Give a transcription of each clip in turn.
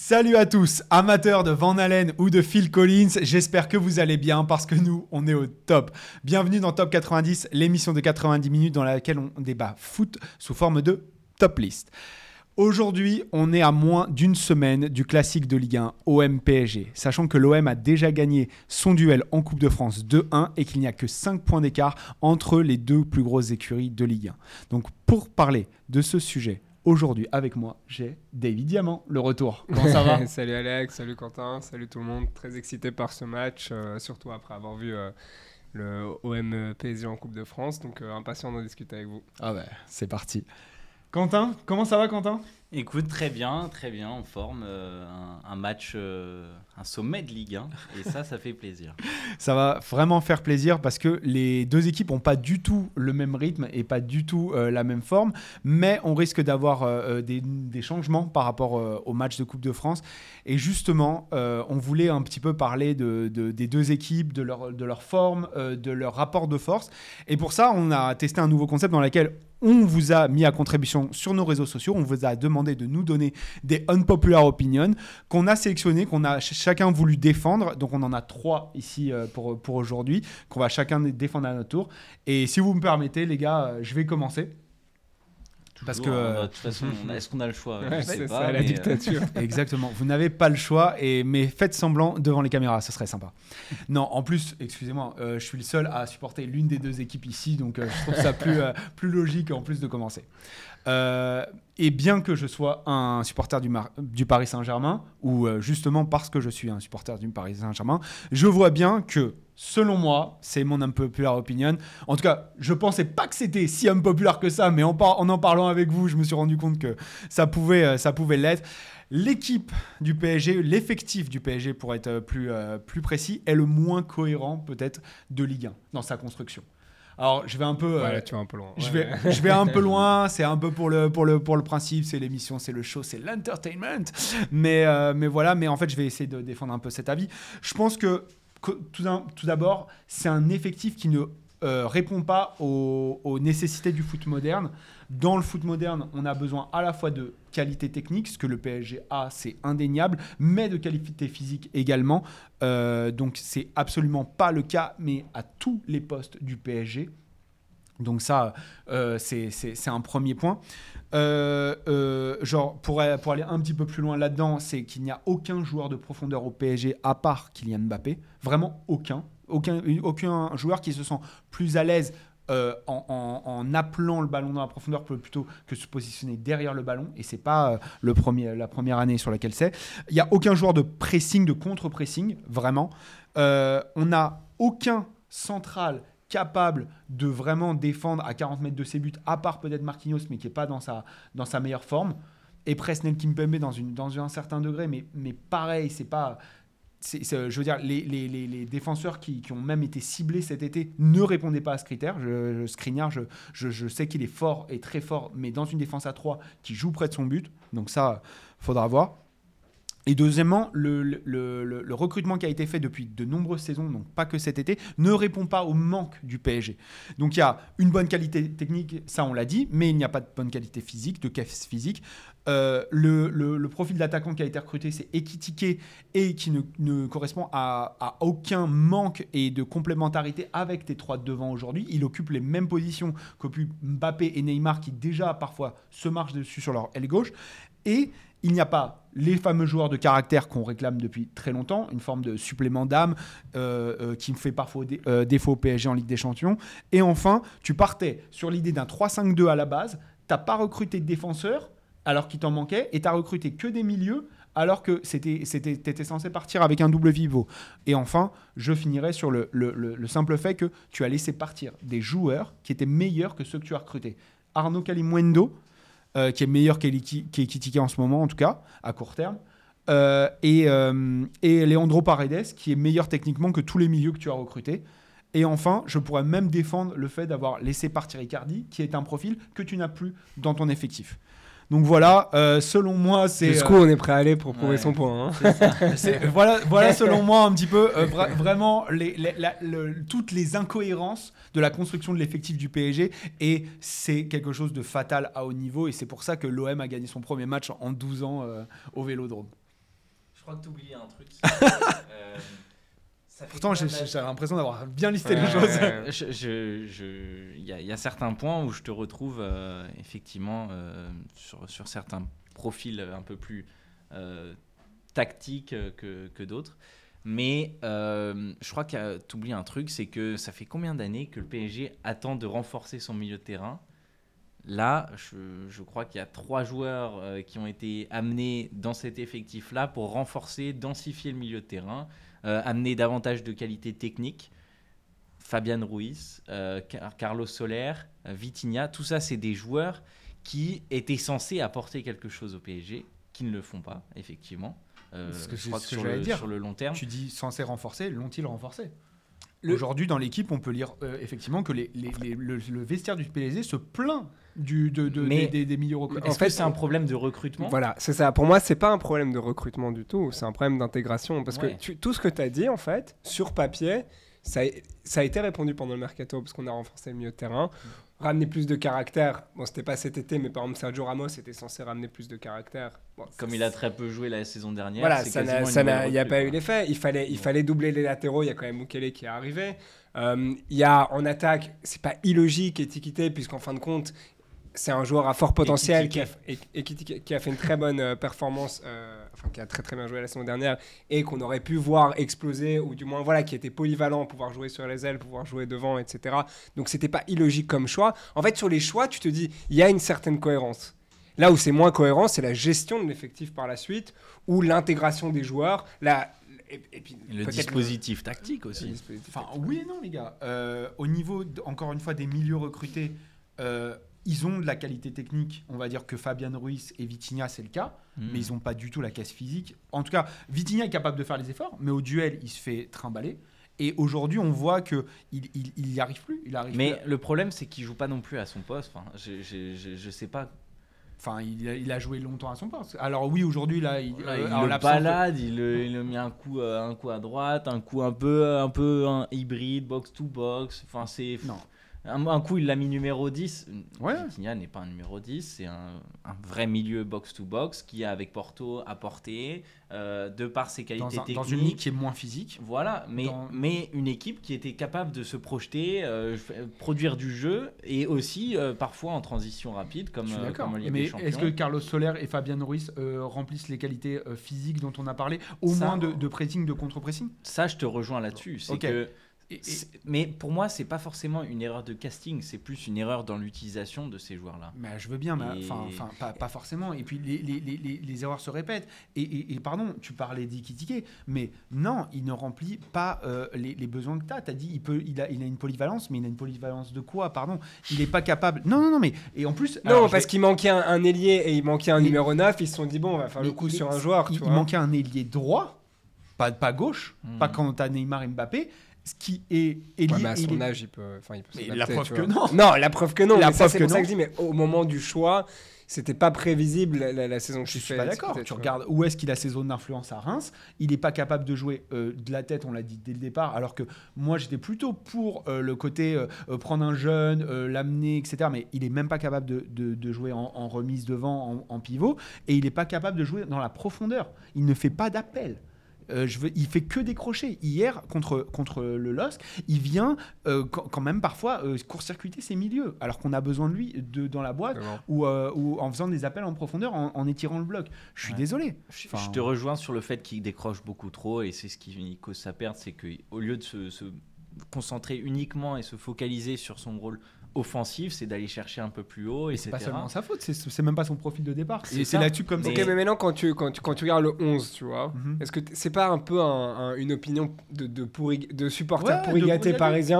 Salut à tous, amateurs de Van Halen ou de Phil Collins, j'espère que vous allez bien parce que nous, on est au top. Bienvenue dans Top 90, l'émission de 90 minutes dans laquelle on débat foot sous forme de top list. Aujourd'hui, on est à moins d'une semaine du classique de Ligue 1 OM-PSG, sachant que l'OM a déjà gagné son duel en Coupe de France 2-1 et qu'il n'y a que 5 points d'écart entre les deux plus grosses écuries de Ligue 1. Donc pour parler de ce sujet, aujourd'hui avec moi, j'ai David Diamant, le retour. Comment ça va Salut Alex, salut Quentin, salut tout le monde. Très excité par ce match, euh, surtout après avoir vu euh, le OM PSG en Coupe de France. Donc euh, impatient d'en discuter avec vous. Ah ouais, c'est parti. Quentin, comment ça va Quentin? Écoute, très bien, très bien, en forme. euh, un, match, euh, un sommet de Ligue 1. Et ça, ça fait plaisir. Ça va vraiment faire plaisir parce que les deux équipes n'ont pas du tout le même rythme et pas du tout euh, la même forme, mais on risque d'avoir des, changements par rapport au match de Coupe de France. Et justement, on voulait un petit peu parler de, de- des deux équipes, de leur, de leur forme, de leur rapport de force. Et pour ça, on a testé un nouveau concept dans lequel on vous a mis à contribution sur nos réseaux sociaux. On vous a demandé de nous donner des unpopular opinions qu'on a sélectionné, qu'on a ch- chacun voulu défendre. Donc on en a trois ici euh, pour, pour aujourd'hui, qu'on va chacun défendre à notre tour. Et si vous me permettez, les gars, euh, je vais commencer. Parce que, hein, euh, de toute façon, est-ce qu'on a le choix? Je Ouais, sais c'est pas, ça, la mais, euh, dictature. Exactement. Vous n'avez pas le choix, et, mais faites semblant devant les caméras, ce serait sympa. Non, en plus, excusez-moi, euh, je suis le seul à supporter l'une des deux équipes ici, donc euh, je trouve ça plus, euh, plus logique en plus de commencer. Euh, et bien que je sois un supporter du, Mar- du Paris Saint-Germain, ou euh, justement parce que je suis un supporter du Paris Saint-Germain, je vois bien que, selon moi, c'est mon unpopular opinion. En tout cas, je pensais pas que c'était si unpopular que ça, mais en, par- en en parlant avec vous, je me suis rendu compte que ça pouvait, euh, ça pouvait l'être. L'équipe du PSG, l'effectif du PSG pour être euh, plus, euh, plus précis, est le moins cohérent peut-être de Ligue 1 dans sa construction. Alors je vais un peu... Ouais, là, tu vas un peu loin. je Ouais. vais, je vais un peu loin, c'est un peu pour le, pour le, pour le principe, c'est l'émission, c'est le show, c'est l'entertainment. Mais, euh, mais voilà, mais en fait, je vais essayer de défendre un peu cet avis. Je pense que tout d'abord, c'est un effectif qui ne euh, répond pas aux, nécessités du foot moderne. Dans le foot moderne, on a besoin à la fois de qualité technique, ce que le PSG a, c'est indéniable, mais de qualité physique également. Euh, donc, c'est absolument pas le cas, mais à tous les postes du PSG. Donc ça, euh, c'est un premier point. Euh, euh, genre, pour, aller- un petit peu plus loin là-dedans, c'est qu'il n'y a aucun joueur de profondeur au PSG à part Kylian Mbappé. Vraiment aucun. Aucun, aucun joueur qui se sent plus à l'aise euh, en, appelant le ballon dans la profondeur plutôt que se positionner derrière le ballon. Et c'est pas le premier, la première année sur laquelle c'est. Il n'y a aucun joueur de pressing, de contre-pressing, vraiment. On n'a aucun central capable de vraiment défendre à 40 mètres de ses buts, à part peut-être Marquinhos, mais qui n'est pas dans sa, dans sa meilleure forme. Et Presnel Kimpembe dans, une, dans un certain degré, mais, mais pareil, c'est pas. je veux dire, les, les- les- défenseurs qui, qui ont même été ciblés cet été ne répondaient pas à ce critère. Je, je, je, je sais qu'il est fort et très fort, mais dans une défense à 3 qui joue près de son but. Donc ça, faudra voir. Et deuxièmement, le, recrutement qui a été fait depuis de nombreuses saisons, donc pas que cet été, ne répond pas au manque du PSG. Donc il y a une bonne qualité technique, ça on l'a dit, mais il n'y a pas de bonne qualité physique, de caisse physique. Euh, le, profil d'attaquant qui a été recruté, c'est Ekitike et qui ne, ne correspond à, à aucun manque et de complémentarité avec tes trois de devant aujourd'hui. Il occupe les mêmes positions qu'occupent Mbappé et Neymar qui déjà parfois se marchent dessus sur leur aile gauche. Et il n'y a pas les fameux joueurs de caractère qu'on réclame depuis très longtemps, une forme de supplément d'âme euh, euh, qui me fait parfois euh, défaut au PSG en Ligue des Champions. Et enfin, tu partais sur l'idée d'un 3-5-2 à la base, t'as pas recruté de défenseurs alors qu'il t'en manquait, et t'as recruté que des milieux alors que c'était, t'étais censé partir avec un double pivot. Et enfin, je finirai sur le simple fait que tu as laissé partir des joueurs qui étaient meilleurs que ceux que tu as recrutés. Arnaud Kalimwendo, euh, qui est meilleur qu'Ekitike en ce moment, en tout cas, à court terme. Euh, et, euh, et Leandro Paredes, qui est meilleur techniquement que tous les milieux que tu as recrutés. Et enfin, je pourrais même défendre le fait d'avoir laissé partir Icardi, qui est un profil que tu n'as plus dans ton effectif. Donc voilà, euh, selon moi, c'est. Jusqu'où on est prêt à aller pour prouver Ouais. son point. hein. euh, c'est- voilà, voilà selon moi un petit peu euh, vra- vraiment les, les- la- le- toutes les incohérences de la construction de l'effectif du PSG et c'est quelque chose de fatal à haut niveau et c'est pour ça que l'OM a gagné son premier match en 12 ans euh, au Vélodrome. crois que tu oublies un truc. Pourtant, j'ai l'impression d'avoir bien listé les choses. ouais. Je- je- je- Il y, a- il y a certains points où je te retrouve euh, effectivement euh, sur, sur certains profils un peu plus euh, tactiques que, que d'autres. Mais euh, je crois que tu oublies un truc, c'est que ça fait combien d'années que le PSG attend de renforcer son milieu de terrain? Là, je, je crois qu'il y a trois joueurs euh, qui ont été amenés dans cet effectif-là pour renforcer, densifier le milieu de terrain, amener davantage de qualité technique. Fabian Ruiz, euh, Car- Carlos Soler, euh, Vitinha, tout ça, c'est des joueurs qui étaient censés apporter quelque chose au PSG, qui ne le font pas, effectivement. Euh, Ce que je crois que que sur, le, dire. sur le long terme. Tu dis censé renforcer, l'ont-ils renforcé? Le- Aujourd'hui, dans l'équipe, on peut lire euh, effectivement que les, les- les- le, le vestiaire du PSG se plaint du, de, de- Mais- des, des, des milieux recrutés. En fait, c'est un problème de recrutement Voilà, c'est ça. Pour moi, c'est pas un problème de recrutement du tout, c'est un problème d'intégration. Parce Ouais. que tu- tout ce que tu as dit, en fait, sur papier, ça a, ça a été répondu pendant le mercato, parce qu'on a renforcé le milieu de terrain. Ramener plus de caractère. Bon, c'était pas cet été, mais par exemple, Sergio Ramos était censé ramener plus de caractère. Bon, Comme il a très peu joué la saison dernière. Voilà, ça il n'y a pas eu l'effet. Il fallait, il Ouais. fallait doubler les latéraux. Il y a quand même Mukele qui est arrivé. Euh, Il y a en attaque, c'est pas illogique Etiqueté, puisqu'en fin de compte, c'est un joueur à fort potentiel qui a, et- et qui, qui a fait une très bonne euh, performance, euh, enfin qui a très très bien joué la saison dernière et qu'on aurait pu voir exploser ou du moins voilà qui était polyvalent, pouvoir jouer sur les ailes, pouvoir jouer devant, etc. Donc c'était pas illogique comme choix. En fait, sur les choix, tu te dis il y a une certaine cohérence. Là où c'est moins cohérent, c'est la gestion de l'effectif par la suite ou l'intégration des joueurs. La, et, et puis Le dispositif tactique aussi. dispositif Enfin, oui et non, les gars. Euh, au niveau, encore une fois, des milieux recrutés, euh, ils ont de la qualité technique. On va dire que Fabian Ruiz et Vitinha, c'est le cas. Mm. Mais ils n'ont pas du tout la casse physique. En tout cas, Vitinha est capable de faire les efforts, mais au duel, il se fait trimballer. Et aujourd'hui, on voit que il, il, il y arrive plus. Il arrive Mais plus. le problème, c'est qu'il joue pas non plus à son poste. Enfin, je, je sais pas. Enfin, il a, il a joué longtemps à son poste. Alors oui, aujourd'hui, là, il, Là, euh, il le de- balade, il, le- il a mis un coup, euh, un coup à droite, un coup un peu, un peu un hybride, box to box. Enfin, c'est Non. Un, un coup il l'a mis numéro 10. Ouais. Vitinha n'est pas un numéro 10, c'est un, un vrai milieu box to box qui a avec Porto apporté euh, de par ses qualités Dans, un- techniques. dans une ligue qui est moins physique. Voilà, mais, Dans- mais une équipe qui était capable de se projeter, euh, f- produire du jeu et aussi euh, parfois en transition rapide comme, euh, comme Mais est-ce que Carlos Soler et Fabian Ruiz euh, remplissent les qualités euh, physiques dont on a parlé, au Ça- moins de, de pressing, de contre-pressing? Ça, je te rejoins là-dessus. C'est que Et- et- c'est- Mais pour moi, c'est pas forcément une erreur de casting, c'est plus une erreur dans l'utilisation de ces joueurs-là. Mais je veux bien, mais Et- enfin, enfin, pas, pas forcément. Et puis les, les, les, les- les erreurs se répètent. Et, et- et pardon, tu parlais d'Ikitike, mais non, il ne remplit pas euh, les, les besoins que tu as. Tu as dit il, peut, il, a, il a une polyvalence, mais il a une polyvalence de quoi Pardon? Il n'est pas capable. Non, non, non, mais. Et en plus. Non, alors, parce vais- qu'il manquait un, un ailier et il manquait un Mais- numéro 9. Ils se sont dit, bon, on va faire le coup il sur un joueur. Il, tu il vois. manquait un ailier droit, pas, pas gauche, pas quand tu as Neymar et Mbappé. Ce qui est, est lié. Ouais, mais à il son est- âge, il peut, enfin, il peut Mais s'adapter, la preuve que non. Non, la preuve que non. La mais ça, preuve c'est ça non. que je dis, mais au moment du choix, c'était pas prévisible la, la- la saison que Je tu suis fais. pas d'accord. Tu regardes où est-ce qu'il a ses zones d'influence à Reims. Il n'est pas capable de jouer euh, de la tête, on l'a dit dès le départ. Alors que moi, j'étais plutôt pour euh, le côté euh, euh, prendre un jeune, euh, l'amener, etc. Mais il est même pas capable de, de- de jouer en, en remise devant, en, en pivot. Et il n'est pas capable de jouer dans la profondeur. Il ne fait pas d'appel. Euh, je veux, il fait que des crochets. Hier, contre, contre le LOSC, il vient euh, quand, quand même parfois euh, court-circuiter ses milieux, alors qu'on a besoin de lui de, dans la boîte ou, euh, ou en faisant des appels en profondeur, en, en étirant le bloc. Je suis Ouais. désolé. Je, Enfin, je te rejoins sur le fait qu'il décroche beaucoup trop et c'est ce qui cause sa perte, c'est qu'au lieu de se, se concentrer uniquement et se focaliser sur son rôle offensif, c'est d'aller chercher un peu plus haut, Et etc. c'est pas seulement sa faute, c'est- même pas son profil de départ. C'est Et ça. c'est là-dessus comme Mais- Ok, mais maintenant, quand tu, quand tu, quand tu regardes le 11, tu vois, Mhm. est-ce que c'est pas un peu un- un- une opinion de, de, pourri, de supporters Ouais,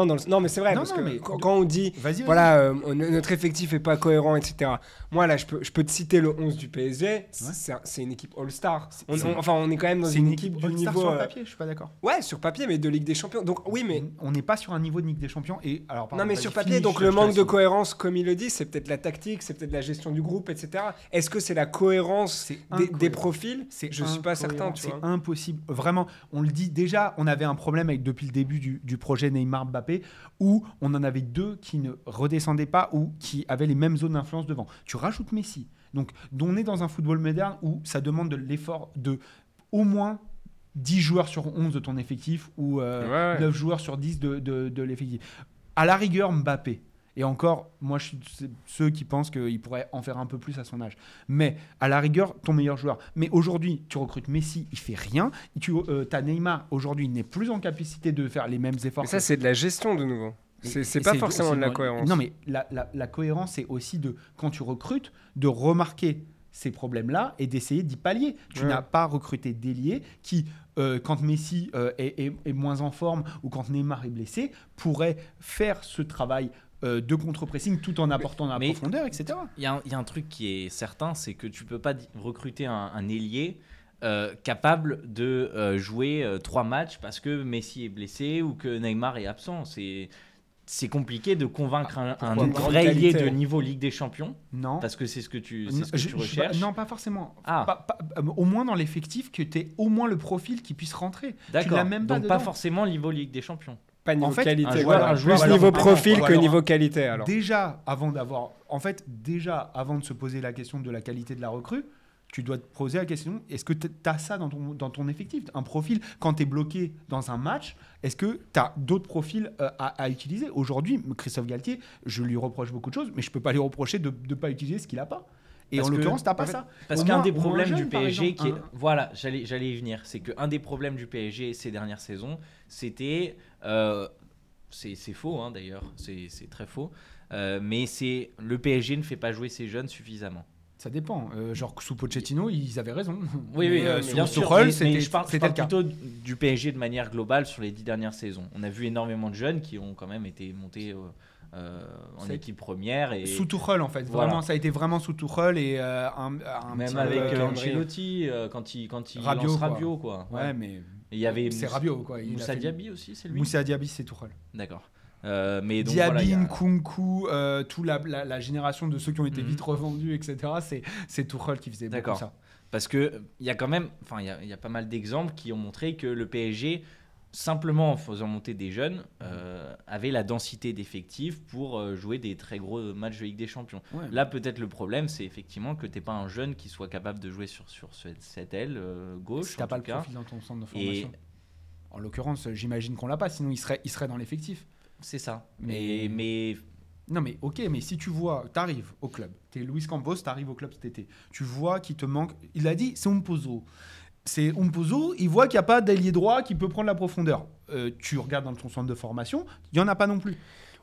dans le... Non, mais c'est vrai, Non, parce non, que mais- quand, quand on dit, voilà, euh, on- notre effectif est pas cohérent, etc. Moi, là, je peux, je peux te citer le 11 du PSG, c'est un- c'est une équipe All-Star. Enfin, on est quand même dans c'est une, équipe du niveau... sur le euh, papier, je suis pas d'accord. Ouais, sur papier, mais de Ligue des Champions. Donc, oui, mais... On n'est pas sur un niveau de Ligue des Champions. Et alors, Non mais sur papier, donc le manque de cohérence, comme il le dit, c'est peut-être la tactique, c'est peut-être la gestion du groupe, etc. Est-ce que c'est la cohérence des, profils? Je suis pas certain, C'est impossible. Vraiment, on le dit déjà, on avait un problème avec depuis le début du, du projet Neymar-Mbappé où on en avait deux qui ne redescendaient pas ou qui avaient les mêmes zones d'influence devant. Tu rajoutes Messi. Donc, on est dans un football moderne où ça demande de l'effort de au moins 10 joueurs sur 11 de ton effectif ou euh, Ouais, ouais. 9 joueurs sur 10 de, de- de l'effectif. À la rigueur, Mbappé. Et encore, moi, je suis ceux qui pensent qu'il pourrait en faire un peu plus à son âge. Mais à la rigueur, ton meilleur joueur. Mais aujourd'hui, tu recrutes Messi, il fait rien. Tu as Neymar, aujourd'hui, il n'est plus en capacité de faire les mêmes efforts. Mais ça, c'est de la gestion de nouveau. C'est pas forcément de la cohérence. Non, mais la, la- la cohérence, c'est aussi de, quand tu recrutes, de remarquer ces problèmes-là et d'essayer d'y pallier. Tu Ouais. n'as pas recruté d'ailier qui, euh, quand Messi euh, est, est- est moins en forme ou quand Neymar est blessé, pourrait faire ce travail euh, de contre-pressing tout en apportant de la mais- profondeur, etc. Il y, a un- il y a un truc qui est certain, c'est que tu peux pas recruter un, un ailier euh, capable de euh, jouer trois matchs parce que Messi est blessé ou que Neymar est absent. C'est c'est compliqué de convaincre un, un pas? vrai ailier de niveau Ligue des Champions Non. parce que c'est ce que tu, Non, c'est ce que je- tu je- recherches? non, pas forcément. Ah. Pas- pas- au moins dans l'effectif, que tu aies au moins le profil qui puisse rentrer. Tu D'accord. pas Donc pas dedans. forcément niveau Ligue des Champions. Pas niveau En fait, qualité. un joueur- voilà. un joueur Plus niveau profil que niveau qualité. Alors. Déjà, avant d'avoir. En fait, déjà, avant de se poser la question de la qualité de la recrue, tu dois te poser la question est-ce que tu as ça dans ton, dans ton effectif? Un profil, quand tu es bloqué dans un match, est-ce que tu as d'autres profils euh, à, à utiliser? Aujourd'hui, Christophe Galtier, je lui reproche beaucoup de choses, mais je peux pas lui reprocher de ne pas utiliser ce qu'il a pas. Et Parce en l'occurrence, tu pas fait, ça. Parce qu'un des problèmes jeune, du PSG qui est... Voilà, j'allais j'allais y venir. C'est qu'un des problèmes du PSG ces dernières saisons, c'était... euh, c'est faux hein, d'ailleurs, c'est très faux. euh, mais c'est le PSG ne fait pas jouer ses jeunes suffisamment. Ça dépend. Euh, genre, sous Pochettino, ils avaient raison. Oui, oui, euh, sous bien sûr. Tuchel, mais- je parle, je plutôt du PSG de manière globale sur les dix dernières saisons. On a vu énormément de jeunes qui ont quand même été montés euh, en équipe première. Et Sous Tuchel, en fait. Voilà. Vraiment, ça a été vraiment sous Tuchel et euh, un, un même petit avec euh, euh, Ancelotti, quand il, quand il Rabiot, lance quoi. Rabiot, quoi. Ouais, mais il y avait c'est Rabiot, quoi. Il Moussa fait- Diaby aussi, c'est lui Moussa Diaby, c'est Tuchel. D'accord. Euh, mais donc, Diaby, voilà, a- Nkunku, euh, toute la, la, la génération de ceux qui ont été Mhm. vite revendus, etc. C'est, c'est Tuchel qui faisait beaucoup ça. Parce que il y a quand même, enfin, il y y a pas mal d'exemples qui ont montré que le PSG, simplement en faisant monter des jeunes, euh, avait la densité d'effectifs pour euh, jouer des très gros matchs de Ligue des Champions. Là, peut-être le problème, c'est effectivement que t'es pas un jeune qui soit capable de jouer sur, sur cette, aile euh, gauche. si t'as en pas le cas. profil dans ton centre de Et. En l'occurrence, j'imagine qu'on l'a pas, sinon il serait, il serait dans l'effectif. c'est ça. Mais- Mais, mais Non mais ok, mais si tu vois, t'arrives au club, t'es Luis Campos, t'arrives au club cet été, tu vois qu'il te manque, il a dit c'est Umpozo. C'est Umpozo, il voit qu'il n'y a pas d'ailier droit qui peut prendre la profondeur. Euh, tu regardes dans ton centre de formation, il n'y en a pas non plus.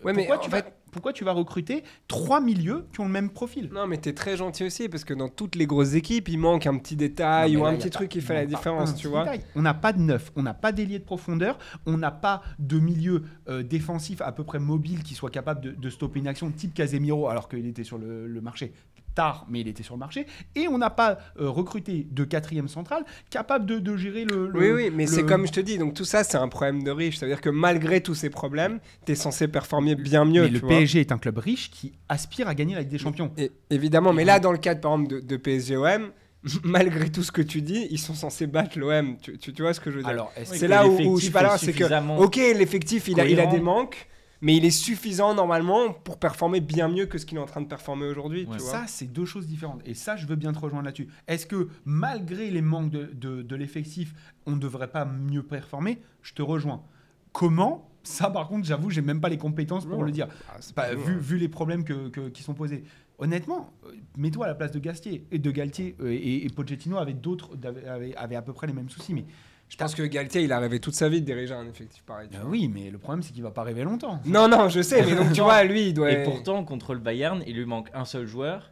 Ouais, mais pourquoi, en tu fait- vas, pourquoi tu vas recruter trois milieux qui ont le même profil? Non, mais t'es très gentil aussi parce que dans toutes les grosses équipes, il manque un petit détail Non, ou là, un petit pas- truc qui fait la différence, tu vois. détail. On n'a pas de neuf, on n'a pas d'ailier de profondeur, on n'a pas de milieu euh, défensif à peu près mobile qui soit capable de, de stopper une action type Casemiro alors qu'il était sur le, le marché tard, mais il était sur le marché. Et on n'a pas euh, recruté de quatrième central capable de, de gérer le, le- Oui, oui, mais le- c'est comme je te dis, donc tout ça, c'est un problème de riche. C'est-à-dire que malgré tous ces problèmes, t'es censé performer bien mieux. Mais tu le vois. PSG est un club riche qui aspire à gagner la Ligue des Champions. Et- évidemment, mais là, dans le cadre, par exemple, de, de PSG-OM, malgré tout ce que tu dis, ils sont censés battre l'OM. Tu, tu, tu vois ce que je veux dire Alors, C'est là où, où je suis pas là, est c'est que, ok, l'effectif, il a, il a cohérent. des manques, mais il est suffisant normalement pour performer bien mieux que ce qu'il est en train de performer aujourd'hui. Ouais. Ça, c'est deux choses différentes. Et ça, je veux bien te rejoindre là-dessus. Est-ce que malgré les manques de, de- de l'effectif, on ne devrait pas mieux performer? Je te rejoins. Comment? Ça, par contre, j'avoue, j'ai même pas les compétences pour le dire. Ah, Bah, vu, hein. vu les problèmes que- que- qui sont posés. Honnêtement, euh, mets-toi à la place de Gastier et de Galtier euh, et, et Pochettino avait d'autres, avait, avait- avait à peu près les mêmes soucis. Mais Je pense que Galtier, il a rêvé toute sa vie de diriger un effectif pareil. vois. oui, mais le problème c'est qu'il va pas rêver longtemps. Non, non, je sais, mais donc tu vois, lui, il doit. Et pourtant, contre le Bayern, il lui manque un seul joueur.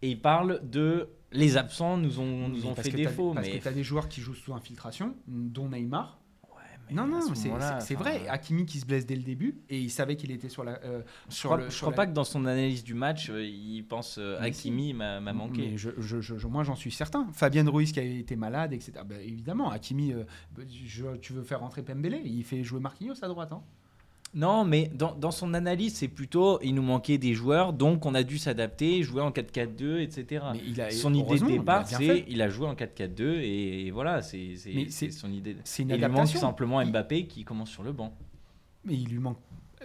Et il parle de les absents nous ont, nous ont parce fait défaut. Parce mais que tu as des joueurs qui jouent sous infiltration, dont Neymar. Non, non, ce c'est vrai. Hakimi qui se blesse dès le début et il savait qu'il était sur la. euh, Je sur crois, le- je sur crois la- pas que dans son analyse du match, euh, il pense euh. Hakimi m'a m'a manqué. Mais je, je- je- je- moi, j'en suis certain. Fabien Ruiz qui a été malade, etc. Ben, évidemment, Hakimi, euh, je- tu veux faire rentrer Pembele, il fait jouer Marquinhos à droite. hein. Non, mais dans, dans son analyse, c'est plutôt il nous manquait des joueurs, donc on a dû s'adapter, jouer en 4-4-2, etc. Mais il a, son idée de il départ, c'est il a joué en 4-4-2 et, et voilà, c'est son idée. C'est une Et il lui manque adaptation. simplement Il- Mbappé qui commence sur le banc. Mais il lui manque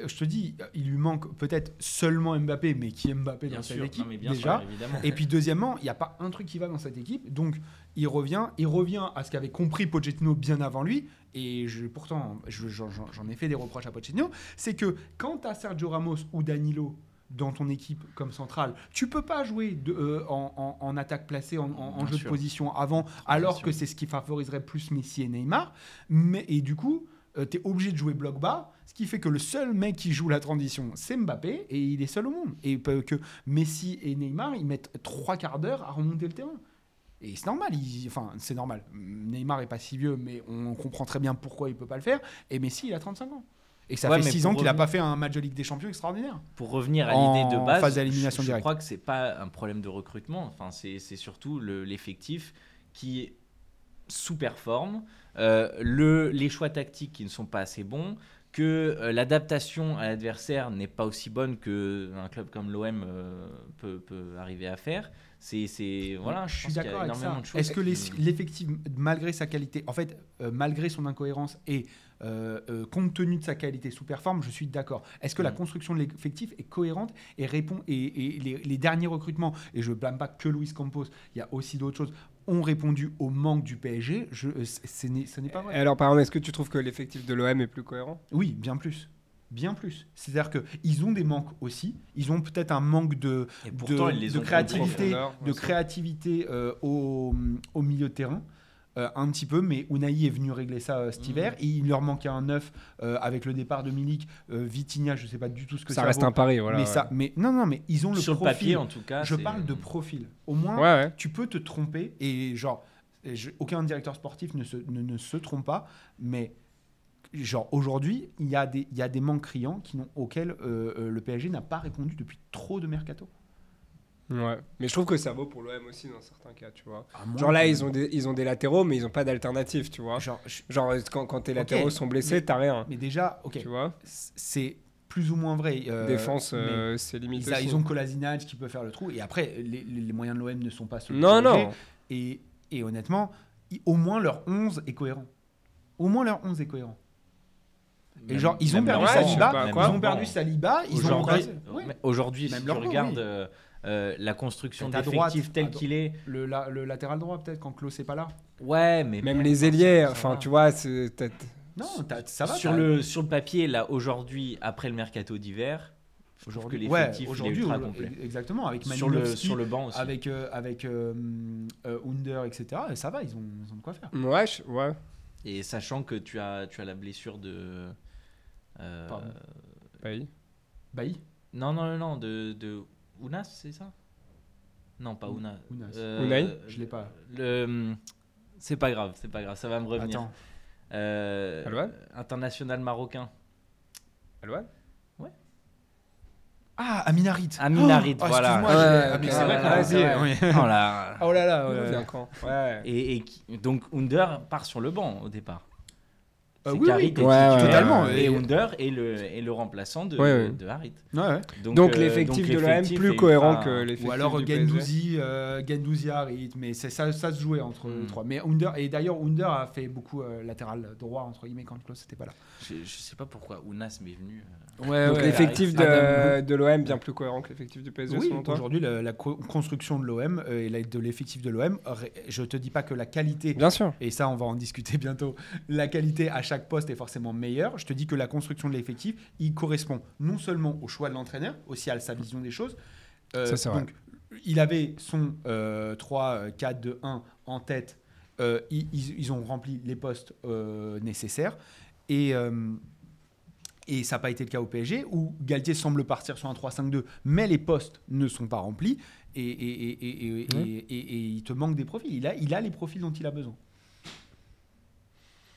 je te dis, il lui manque peut-être seulement Mbappé, mais qui est Mbappé Bien dans sûr, cette équipe non, déjà. sûr. Et puis deuxièmement, il n'y a pas un truc qui va dans cette équipe. Donc il revient, il revient à ce qu'avait compris Pochettino bien avant lui. Et je, pourtant, je- j'en ai fait des reproches à Pochettino. C'est que quand tu as Sergio Ramos ou Danilo dans ton équipe comme centrale, tu peux pas jouer de, euh, en, en- en attaque placée, en, jeu sûr. de position avant, alors que c'est ce qui favoriserait plus Messi et Neymar. Mais, et du coup, tu es obligé de jouer bloc bas, ce qui fait que le seul mec qui joue la transition, c'est Mbappé, et il est seul au monde. Et que Messi et Neymar, ils mettent trois quarts d'heure à remonter le terrain. Et c'est normal, il- enfin c'est normal. Neymar est pas si vieux, mais on comprend très bien pourquoi il peut pas le faire. Et Messi, il a 35 ans. Et ça Ouais, fait mais 6 pour ans qu'il a revenir- pas fait un match de Ligue des Champions extraordinaire. Pour revenir à l'idée de base, phase d'élimination je, je crois que c'est pas un problème de recrutement. Enfin, c'est surtout le- l'effectif qui sous-performe, euh, le, les choix tactiques qui ne sont pas assez bons, que euh, l'adaptation à l'adversaire n'est pas aussi bonne que un club comme l'OM euh, peut, peut arriver à faire. C'est c'est- voilà, je suis d'accord avec ça. Est-ce que l'effectif, malgré sa qualité, en fait, euh, malgré son incohérence et euh, euh, compte tenu de sa qualité sous-performe, je suis d'accord. Est-ce que la Mm. construction de l'effectif est cohérente et répond et, et les, les derniers recrutements et je blâme pas que Luis Campos, il y a aussi d'autres choses ont répondu au manque du PSG. Je, euh, ce n'est ce n'est pas vrai. Alors, par exemple, est-ce que tu trouves que l'effectif de l'OM est plus cohérent? Oui, bien plus. Bien plus. C'est-à-dire qu'ils ont des manques aussi. Ils ont peut-être un manque de, Et pourtant, de, ils les de ont créativité, profondeur, de aussi. créativité euh, au, au milieu de terrain. Euh, un petit peu, mais Unai est venu régler ça euh, cet Mhm. hiver. Et il leur manquait un neuf euh, avec le départ de Milik, euh, Vitinha, je sais pas du tout ce que ça, Ça reste vaut, un pari, voilà. mais ouais. ça, mais non, non, mais ils ont le sur le papier en tout cas. je parle de profil. Au moins, Ouais, ouais. tu peux te tromper et genre et je- aucun directeur sportif ne se, ne, ne se trompe pas mais genre aujourd'hui il y a des il y a des manques criants qui auxquels le PSG n'a pas répondu depuis trop de mercato Ouais. Mais je trouve que ça vaut pour l'OM aussi dans certains cas, tu vois. Moins Genre là, ils ont des, ils ont des latéraux, mais ils ont pas d'alternative, tu vois. genre je- Genre quand, quand tes latéraux sont blessés, t'as rien. mais déjà ok Tu vois c'est plus ou moins vrai euh, Défense, euh, c'est limite. ils, ils ont Kolasinac qui peut faire le trou et après les, les- les moyens de l'OM ne sont pas ceux Non, non. et, et honnêtement au moins leur 11 est cohérent au moins leur 11 est cohérent Et Même- genre, ils ont perdu ouais, Saliba, pas, ils ont perdu. Saliba, ils ont Aujourd'hui, si leur tu regardes oui. euh, euh, la construction d'effectifs tel qu'il est, Le, la- le latéral droit, peut-être, quand Klaus n'est pas là. ouais, mais Même les ailiers, enfin, tu vois, c'est peut-être. Non, ça va. sur le sur le papier là aujourd'hui après le mercato d'hiver, trouve que Aujourd'hui, l'effectif ouais, aujourd'hui, ultra complet. exactement, avec Sur le sur le banc aussi. avec, euh, avec euh, euh, Under, etc. Et ça va, ils ont, ils ont de quoi faire. Ouais, ouais. Et sachant que tu as tu as la blessure de euh, Pardon. Oui. Bailly? Non non non non de de Ounas c'est ça? Non pas Ounas. Ounas. Euh, Unai Je l'ai pas. Le c'est pas grave c'est pas grave ça va me revenir. Attends. Euh, Alouane international marocain. Alouane Ah, Aminarit. Aminarit, Oh, voilà. j'ai- Ouais, ah, c'est vrai ouais, qu'on a- ouais, c'est vrai, ouais. oui. Oh là. Oh là là. ouais. C'est un camp. Ouais. Et, et qui- donc Under part sur le banc au départ. Euh, oui, qu'Harit oui. est Ouais, ouais, totalement. Et, Et- Under est le, est le remplaçant de, Ouais, ouais. de Harit. Ouais, ouais. Donc, euh, l'effectif de l'OM plus cohérent ultra- que l'effectif Ou alors PSG. Gendouzi, euh, Gendouzi Harit, mais ça, ça se jouait entre Hmm. les trois. Mais Under, et d'ailleurs, Under a fait beaucoup euh, latéral droit, entre guillemets, quand Klaus n'était pas là. Je, je sais pas pourquoi Ounas m'est venu. euh, Ouais, Donc l'effectif de, de l'OM bien plus cohérent que l'effectif du PSG Oui, selon toi? aujourd'hui, la, la co- construction de l'OM euh, et de l'effectif de l'OM, je te dis pas que la qualité, Bien sûr. et ça on va en discuter bientôt, la qualité à chaque poste est forcément meilleure. Je te dis que la construction de l'effectif, il correspond non seulement au choix de l'entraîneur, aussi à sa vision des choses. Euh, Ça, c'est vrai. donc, il avait son euh, 3, 4, 2, 1 en tête. Euh, ils, ont rempli les postes euh, nécessaires. Et, euh, et ça n'a pas été le cas au PSG, où Galtier semble partir sur un 3-5-2, mais les postes ne sont pas remplis. Et, et, il te manque des profils. Il a, il a les profils dont il a besoin.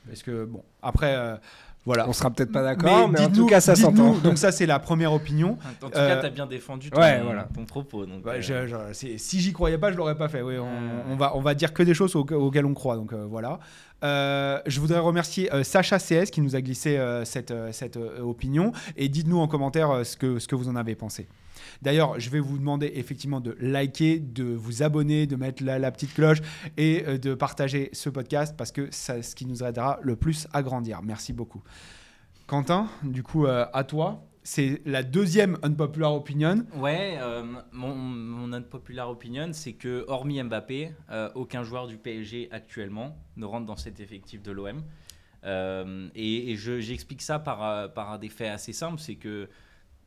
Parce que, bon, après, euh, voilà. On sera peut-être pas d'accord, mais, en dites-nous- tout cas ça s'entend. Donc ça, c'est la première opinion. En tout Euh, cas, tu as bien défendu ton, ouais, voilà. ton propos. Donc, Ouais, euh, je- je- c'est- si j'y croyais pas, je l'aurais pas fait. Oui, on, Euh. on va, on va dire que des choses auxquelles auxquelles on croit. Donc euh, voilà. Euh, je voudrais remercier euh, Sacha CS qui nous a glissé euh, cette, cette opinion. Et dites-nous en commentaire ce, que, ce que vous en avez pensé. D'ailleurs, je vais vous demander effectivement de liker, de vous abonner, de mettre la, petite cloche et de partager ce podcast parce que c'est ce qui nous aidera le plus à grandir. Merci beaucoup. Quentin, du coup, à toi. C'est la deuxième unpopular opinion. Ouais, euh, mon, unpopular opinion, c'est que hormis Mbappé, euh, aucun joueur du PSG actuellement ne rentre dans cet effectif de l'OM. Euh, et et je- j'explique ça par, par des faits assez simples, c'est que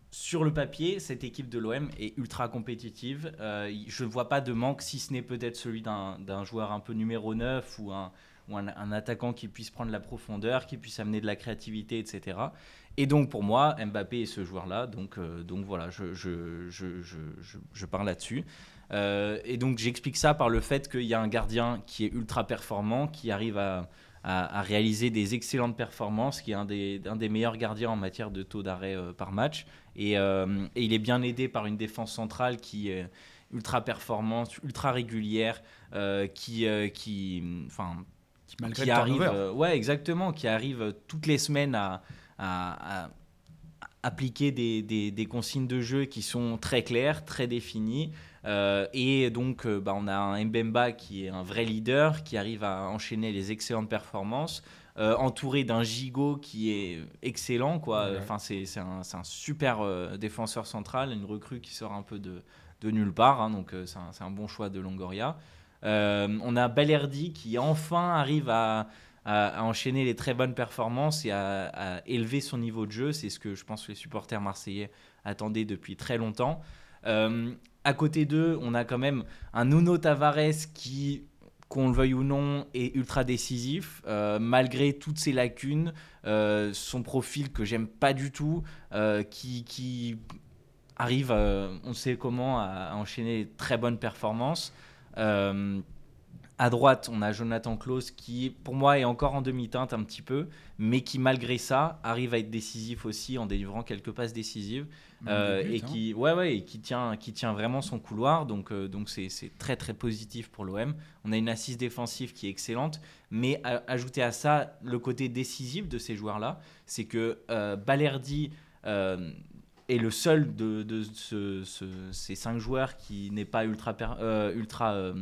sur le papier, cette équipe de l'OM est ultra compétitive. Je ne vois pas de manque, si ce n'est peut-être celui d'un joueur un peu numéro 9 ou un, ou un attaquant qui puisse prendre la profondeur, qui puisse amener de la créativité, etc. Et donc pour moi, Mbappé est ce joueur-là. Donc, euh, donc voilà, je, je, parle là-dessus. Euh, et donc j'explique ça par le fait qu'il y a un gardien qui est ultra performant, qui arrive à, à, à réaliser des excellentes performances, qui est un des, un des meilleurs gardiens en matière de taux d'arrêt euh, par match. Et, et il est bien aidé par une défense centrale qui est ultra performante, ultra régulière, qui, qui, enfin, qui arrive, ouais, exactement, qui arrive toutes les semaines à, à- à appliquer des, des- des consignes de jeu qui sont très claires, très définies. Euh, et donc, euh, bah, on a un Mbemba qui est un vrai leader, qui arrive à enchaîner les excellentes performances, euh, entouré d'un Gigot qui est excellent. Quoi. Ouais. Enfin, c'est c'est un, c'est un super euh, défenseur central, une recrue qui sort un peu de, de nulle part. hein, donc, c'est un, c'est un bon choix de Longoria. On a Balerdi qui enfin arrive à, à- enchaîner les très bonnes performances et à, élever son niveau de jeu. C'est ce que je pense que les supporters marseillais attendaient depuis très longtemps. Euh, à côté d'eux, on a quand même un Nuno Tavares qui, qu'on le veuille ou non, est ultra décisif, euh, malgré toutes ses lacunes, euh, son profil que j'aime pas du tout, qui, arrive, on sait comment, à, à enchaîner de très bonnes performances. Euh, à droite, on a Jonathan Klaus qui, pour moi, est encore en demi-teinte un petit peu, mais qui, malgré ça, arrive à être décisif aussi en délivrant quelques passes décisives. Euh, et hein. qui ouais ouais et qui tient qui tient vraiment son couloir donc euh, donc c'est c'est très très positif pour l'OM on a une assise défensive qui est excellente mais à- ajouter à ça le côté décisif de ces joueurs là c'est que euh, Balerdi est le seul de, de ce- ce- ces cinq joueurs qui n'est pas ultra per- euh, ultra euh,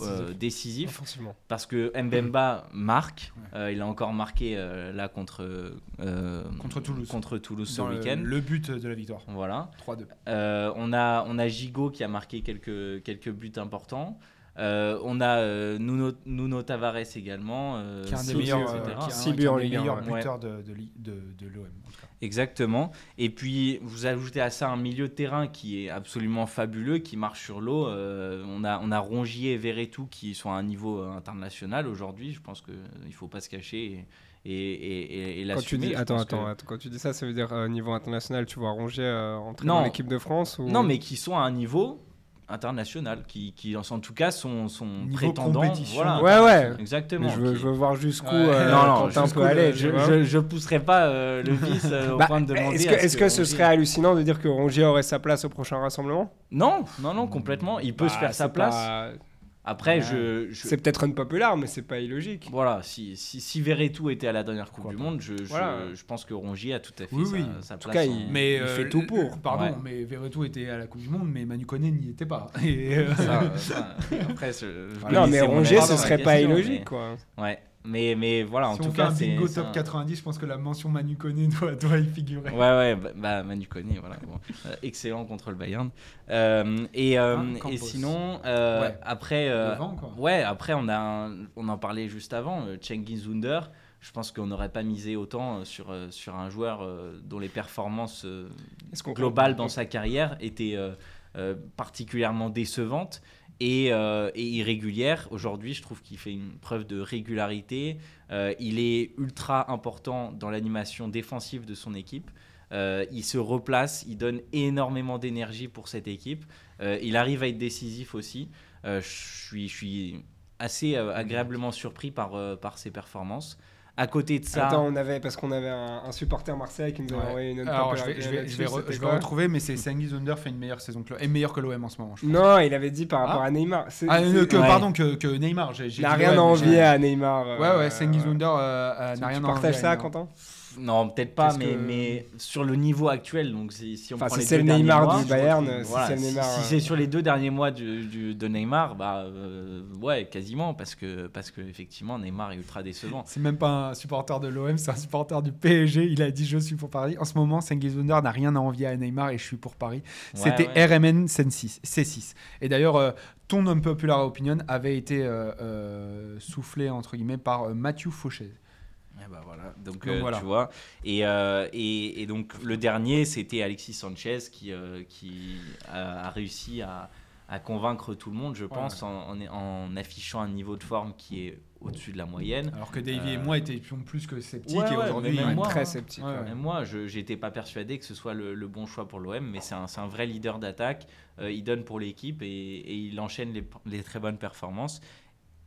euh, décisif parce que Mbemba marque Ouais. Euh, il a encore marqué euh, là contre euh, Contre Toulouse. contre Toulouse ce week-end le but de la victoire. voilà 3-2. euh, on, a, on a Gigot qui a marqué quelques, quelques buts importants. Euh, on a euh, Nuno, Nuno Tavares également. euh, Qui est un des meilleurs, ouais. buteurs de, de, li- de, de l'OM. Exactement. Et puis, vous ajoutez à ça un milieu de terrain qui est absolument fabuleux, qui marche sur l'eau. Euh, on, a, on a Rongier et Verretou qui sont à un niveau international aujourd'hui. Je pense qu'il ne faut pas se cacher et, et, et, et Quand tu dis, attends, attends, que- attends, quand tu dis ça, ça veut dire euh, niveau international, tu vois Rongier euh, entrer Non. dans l'équipe de France ou... Non, mais qui sont à un niveau international, qui, qui en tout cas sont, sont prétendants. Voilà. Ouais, ouais. Exactement. Je veux, qui- je veux voir jusqu'où Ouais. euh, non, non, Quentin peut le- aller. je, je, je pousserai pas euh, le vice euh, au Bah, point de demander. Est-ce que, est-ce que ce Rongier- serait hallucinant de dire que Rongier aurait sa place au prochain rassemblement? Non, non, non, complètement. Il peut se Bah, faire sa place. pas- Après, Ouais. je, je- C'est peut-être unpopulaire, mais c'est pas illogique. voilà, si si, si Verretou était à la dernière Coupe du pas. Monde, je, je, Voilà. je pense que Rongier a tout à fait Oui, sa, oui. sa En tout cas, en- il- Mais fait euh, tout le- pour. Pardon, Ouais. mais Verretou était à la Coupe du Monde, mais Manu Koné n'y était pas. Et, euh, ça, ça, après, je- je Voilà. non, mais Rongier, ce serait pas illogique, mais- quoi. Ouais, mais, mais voilà, en si tout on fait cas, un c'est. bingo top un- 90, je pense que la mention Manu Koné doit, doit y figurer. Ouais, ouais, bah, bah, Manu Koné, voilà. bon. Euh, excellent contre le Bayern. Euh, et, euh, Hein, et sinon, euh, Ouais. après, euh, Devant, quoi. ouais, après on a, un- on en parlait juste avant, Cengiz Under. Je pense qu'on n'aurait pas misé autant sur, sur un joueur dont les performances globales dans sa carrière étaient euh, euh, particulièrement décevantes et, euh, et irrégulières. Aujourd'hui, je trouve qu'il fait une preuve de régularité. Euh, il est ultra important dans l'animation défensive de son équipe. Euh, il se replace, il donne énormément d'énergie pour cette équipe. Il arrive à être décisif aussi. Je suis, assez agréablement surpris par ses performances. À côté de ça, Attends, on avait, parce qu'on avait un, un supporter Marseille qui nous avait Ouais. envoyé une Alors, je vais, je vais, je là-dessus, vais, re- c'était je vais quoi retrouver, mais c'est Cengiz Under fait une meilleure saison que l'OM. Et meilleur que l'OM en ce moment, je pense. Non, il avait dit par rapport Ah. à Neymar. C'est- Ah, c'est- euh, que, Ouais. pardon, que, que Neymar. J'ai, Il n'a rien à envier à Neymar. euh, Ouais, ouais. Under euh, euh, Tu- n'a rien tu à partages envier à ça, Neymar. Quentin? Non, peut-être pas, mais, que- mais sur le niveau actuel, donc si, si on Enfin, prend si les c'est deux le derniers Neymar mois, du Bayern, si voilà, c'est le si- Neymar, si euh, c'est sur les deux derniers mois du, du- de Neymar, bah euh, ouais, quasiment, parce que parce que effectivement Neymar est ultra décevant. C'est même pas un supporter de l'OM, c'est un supporter du PSG. Il a dit Je suis pour Paris. En ce moment, Cengiz Under n'a rien à envier à Neymar et je suis pour Paris. Ouais, C'était ouais. RMN C6. C6. Et d'ailleurs, euh, ton homme populaire opinion avait été euh, euh, soufflé, entre guillemets, par euh, Mathieu Fauchet. Eh ben voilà, donc, Donc euh, voilà. tu vois. Et, euh, et, et donc le dernier, c'était Alexis Sanchez qui, euh, qui a, a réussi à, à convaincre tout le monde, je pense, en, en- en affichant un niveau de forme qui est au-dessus de la moyenne. Alors que Davy et moi étions plus que sceptiques. Ouais, et aujourd'hui, même ouais. très hein. Ouais, ouais. ouais. Et moi, je n'étais pas persuadé que ce soit le, le bon choix pour l'OM, mais c'est un, un vrai leader d'attaque. Il donne pour l'équipe et, et il enchaîne les, les très bonnes performances.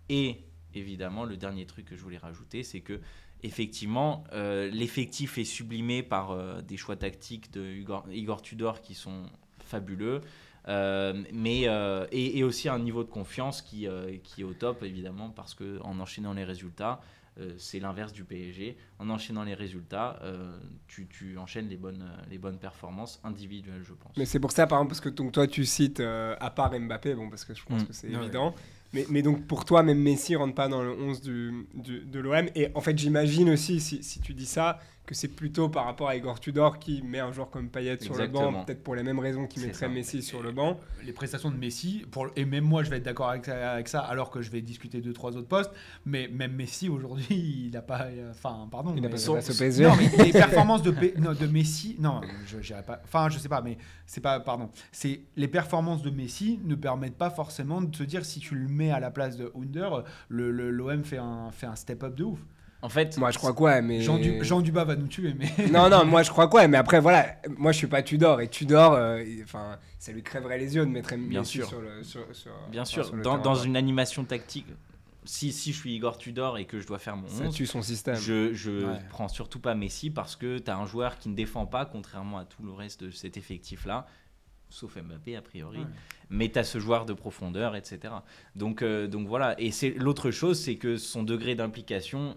Et évidemment, le dernier truc que je voulais rajouter, c'est que effectivement, euh, l'effectif est sublimé par euh, des choix tactiques de Igor, Igor Tudor qui sont fabuleux. Euh, mais euh, et, et aussi un niveau de confiance qui, euh, qui est au top évidemment parce que en enchaînant les résultats euh, c'est l'inverse du PSG en enchaînant les résultats euh, tu, tu enchaînes les bonnes les bonnes performances individuelles je pense Mais c'est pour ça, par exemple, parce que donc, toi, tu cites, euh, à part Mbappé, bon, parce que je pense Mm. que c'est Ouais. Mais, donc, pour toi, même Messi rentre pas dans le 11 du, du- de l'OM. Et en fait, j'imagine aussi, si, si tu dis ça, que c'est plutôt par rapport à Igor Tudor qui met un joueur comme Payet sur le banc, peut-être pour les mêmes raisons qu'il mettrait ça. Messi sur le banc. les prestations de Messi, pour, et même moi je vais être d'accord avec, ça- avec ça, alors que je vais discuter de trois autres postes, mais même Messi aujourd'hui, il n'a pas. Enfin, pardon. Il mais- pas son-. Non, mais les performances de, P- non, de Messi, non, je j'irai pas. Enfin, je sais pas, mais c'est pas. Pardon. C'est les performances de Messi ne permettent pas forcément de te dire si tu le mets à la place de Under, le le- l'OM fait un fait un step up de ouf. En fait Moi, je crois quoi, mais. Jean, Du- Jean Dubas va nous tuer, mais. non, non, moi je crois quoi, mais après voilà, moi je suis pas Tudor et Tudor, euh, enfin, ça lui crèverait les yeux de mettre Bien Messi sûr. sur le. Sur, sur- bien enfin, sûr sur le dans, dans une animation tactique si, si je suis Igor Tudor et que je dois faire mon Ça 11 tue son système. Je, je Ouais. prends surtout pas Messi parce que tu as un joueur qui ne défend pas, contrairement à tout le reste de cet effectif-là, sauf Mbappé a priori. Ouais. Mais tu as ce joueur de profondeur, etc. Donc, euh, donc voilà. Et c'est l'autre chose, c'est que son degré d'implication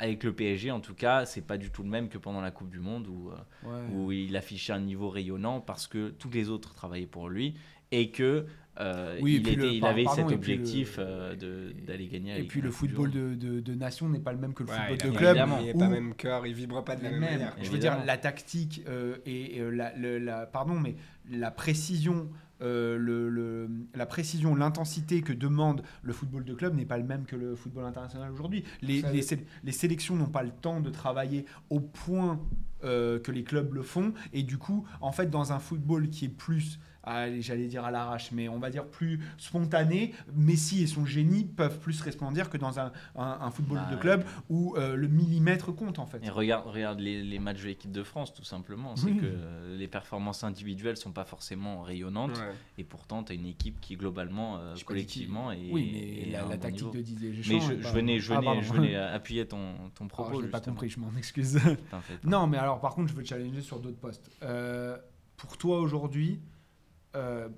avec le PSG, en tout cas, c'est pas du tout le même que pendant la Coupe du Monde où, euh, où il affichait un niveau rayonnant parce que tous les autres travaillaient pour lui et que euh, Oui, il, le- avait pardon, cet objectif euh, de- d'aller gagner. Et puis le football de, de, de nation n'est pas le même que le Ouais, football de club. évidemment. Il n'est pas même cœur, il vibre pas de la même même, manière. je veux dire, la tactique euh, et, et, la, le- la- pardon, mais la précision, euh, le, le- la précision, l'intensité que demande le football de club n'est pas le même que le football international aujourd'hui. Les, Ça, les, oui. sé- les sélections n'ont pas le temps de travailler au point euh, que les clubs le font, et du coup, en fait, dans un football qui est plus j'allais dire à l'arrache, mais on va dire plus spontané, Messi et son génie peuvent plus resplendir que dans un, un- un football Bah, de club où euh, le millimètre compte en fait. Et regarde, regarde les, les matchs de l'équipe de France, tout simplement. C'est que euh, les performances individuelles sont pas forcément rayonnantes. Ouais. Et pourtant, tu as une équipe qui, globalement, euh, collectivement, est. Oui, mais la, tactique niveau. de Didier Deschamps. Mais je, je venais, je Ah, venais, je venais appuyer ton, ton Ah, propos. je l'ai pas compris, je m'en excuse. Non, mais alors par contre, je veux te challenger sur d'autres postes. Euh, pour toi aujourd'hui, euh,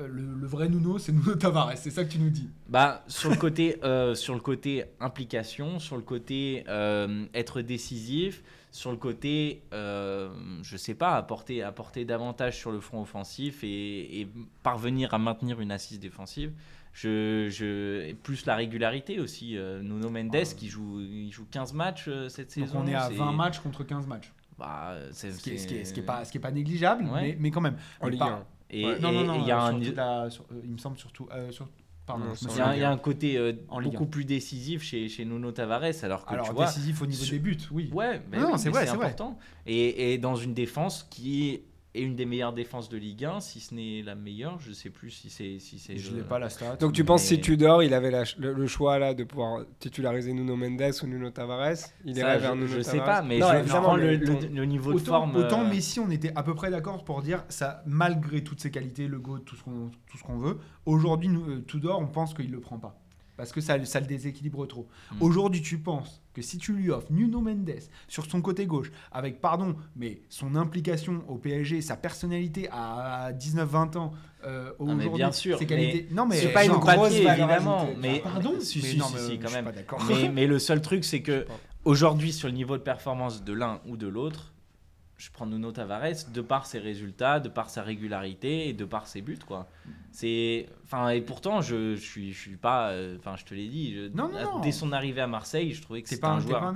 euh, le, le vrai Nuno, c'est Nuno Tavares, c'est ça que tu nous dis. Bah, sur le côté, euh, sur le côté implication, sur le côté euh, être décisif, sur le côté, euh, je sais pas, apporter, apporter davantage sur le front offensif et, et parvenir à maintenir une assise défensive. Je, plus la régularité aussi. euh, Nuno Mendes Ah. qui joue, il joue 15 matchs euh, cette Donc saison. on est à c'est- 20 matchs contre 15 matchs. Bah, c'est- Ce qui est, ce qui est- ce qui est pas, ce qui est pas négligeable, Ouais. mais, mais quand même. En Mais Ligue par- 1. Et Ouais. Non, et- non, et non, il y a euh, un, la- sur- euh, il me semble surtout. euh, sur- pardon, Non, il y a il y a un côté euh, beaucoup 1. plus décisif chez, chez Nuno Tavares, alors que Alors tu vois, décisif au niveau sur- des buts, oui. Ouais, mais Non, oui, c'est mais vrai, c'est vrai. important. Et, et dans une défense qui est une des meilleures défenses de Ligue 1, si ce n'est la meilleure, je sais plus si c'est si c'est. Je le- n'ai pas la stat. Donc tu Mais- penses si Tudor, il avait la le, le choix là de pouvoir titulariser Nuno Mendes ou Nuno Tavares? Il irait je, vers Nuno je sais Tavares pas, mais Non, je, prends le, ton- le- le niveau de forme. autant euh, Messi, on était à peu près d'accord pour dire ça, malgré toutes ses qualités, le GOAT, tout ce qu'on tout ce qu'on veut. Aujourd'hui, nous, euh, Tudor, on pense qu'il le prend pas parce que ça, ça le déséquilibre trop. Mm. Aujourd'hui, tu penses que si tu lui offres Nuno Mendes sur son côté gauche, avec pardon, mais son implication au PSG, sa personnalité à 19-20 ans, euh, Ah, mais aujourd'hui, bien sûr, ses qualités. Non mais c'est pas une grosse papier, évidemment, mais Pardon si, Mais si, non, si, mais si, quand même. Mais, mais le seul truc, c'est que aujourd'hui, sur le niveau de performance de l'un ou de l'autre, je prends Nuno Tavares de par ses résultats, de par sa régularité et de par ses buts quoi. C'est enfin et pourtant je, je suis je suis pas euh, enfin je te l'ai dit je- Non, non, non. dès son arrivée à Marseille, je trouvais que c'était pas, un joueur un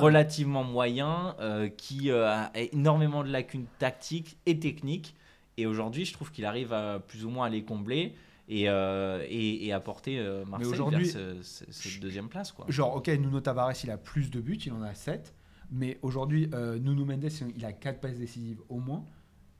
relativement moyen euh, qui euh, a énormément de lacunes tactiques et techniques et aujourd'hui, je trouve qu'il arrive à plus ou moins à les combler. Et, euh, et, et apporter Marseille vers aujourd'hui, ce- ce- cette deuxième place. Quoi. Genre, ok, Nuno Tavares, il a plus de buts, il en a 7. Mais aujourd'hui, euh, Nuno Mendes, il a 4 passes décisives au moins.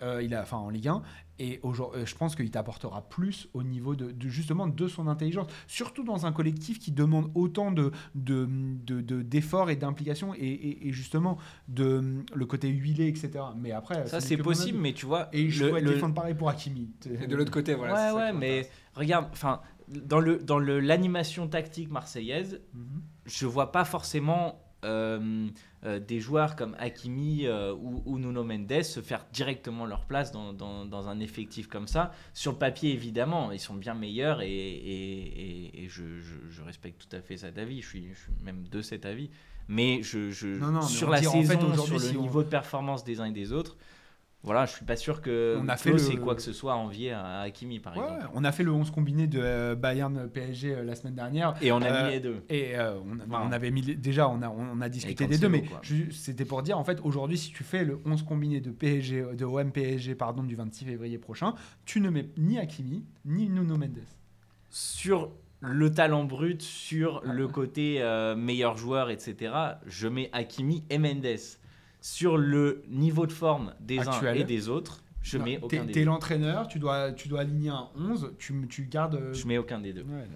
Euh, il a, enfin, en Ligue 1. Et aujourd'hui, euh, je pense qu'il t'apportera plus au niveau de, de- justement de son intelligence. Surtout dans un collectif qui demande autant de, de, de- de- d'efforts et d'implication. Et, et- et justement, de, le côté huilé, etc. Mais après, Ça, c'est possible, mais tu vois. Et je le- le- défendre pareil pour Hakimi. Et de l'autre côté, voilà. ouais, ouais, mais regarde, enfin, dans le dans le l'animation tactique marseillaise, Mhm. je vois pas forcément euh, euh, des joueurs comme Hakimi euh, ou, ou Nuno Mendes se faire directement leur place dans, dans, dans un effectif comme ça. Sur le papier, évidemment, ils sont bien meilleurs et, et, et- et je, je- je respecte tout à fait cet avis. Je suis, je suis même de cet avis. Mais, je, Non, non, sur la dit, en fait, saison, sur le si on- niveau de performance des uns et des autres, voilà, je suis pas sûr que On a fait le- quoi que ce soit à envier à Hakimi, par Ouais, exemple. on a fait le 11 combiné de euh, Bayern PSG euh, la semaine dernière. Et on a Euh, mis les deux. Et euh, on, Enfin, on avait mis déjà on a on a discuté des deux, mais c'était pour dire en fait aujourd'hui si tu fais le 11 combiné de PSG de OM PSG pardon du 26 février prochain, tu ne mets ni Hakimi ni Nuno Mendes. sur le talent brut, sur le côté euh, meilleur joueur, etc., je mets Hakimi et Mendes. Sur le niveau de forme des Actuel. uns et des autres, je Non, mets t'es- aucun des T'es deux. l'entraîneur, tu dois tu dois aligner un 11, tu tu gardes euh, Je mets aucun des deux. ouais, ouais.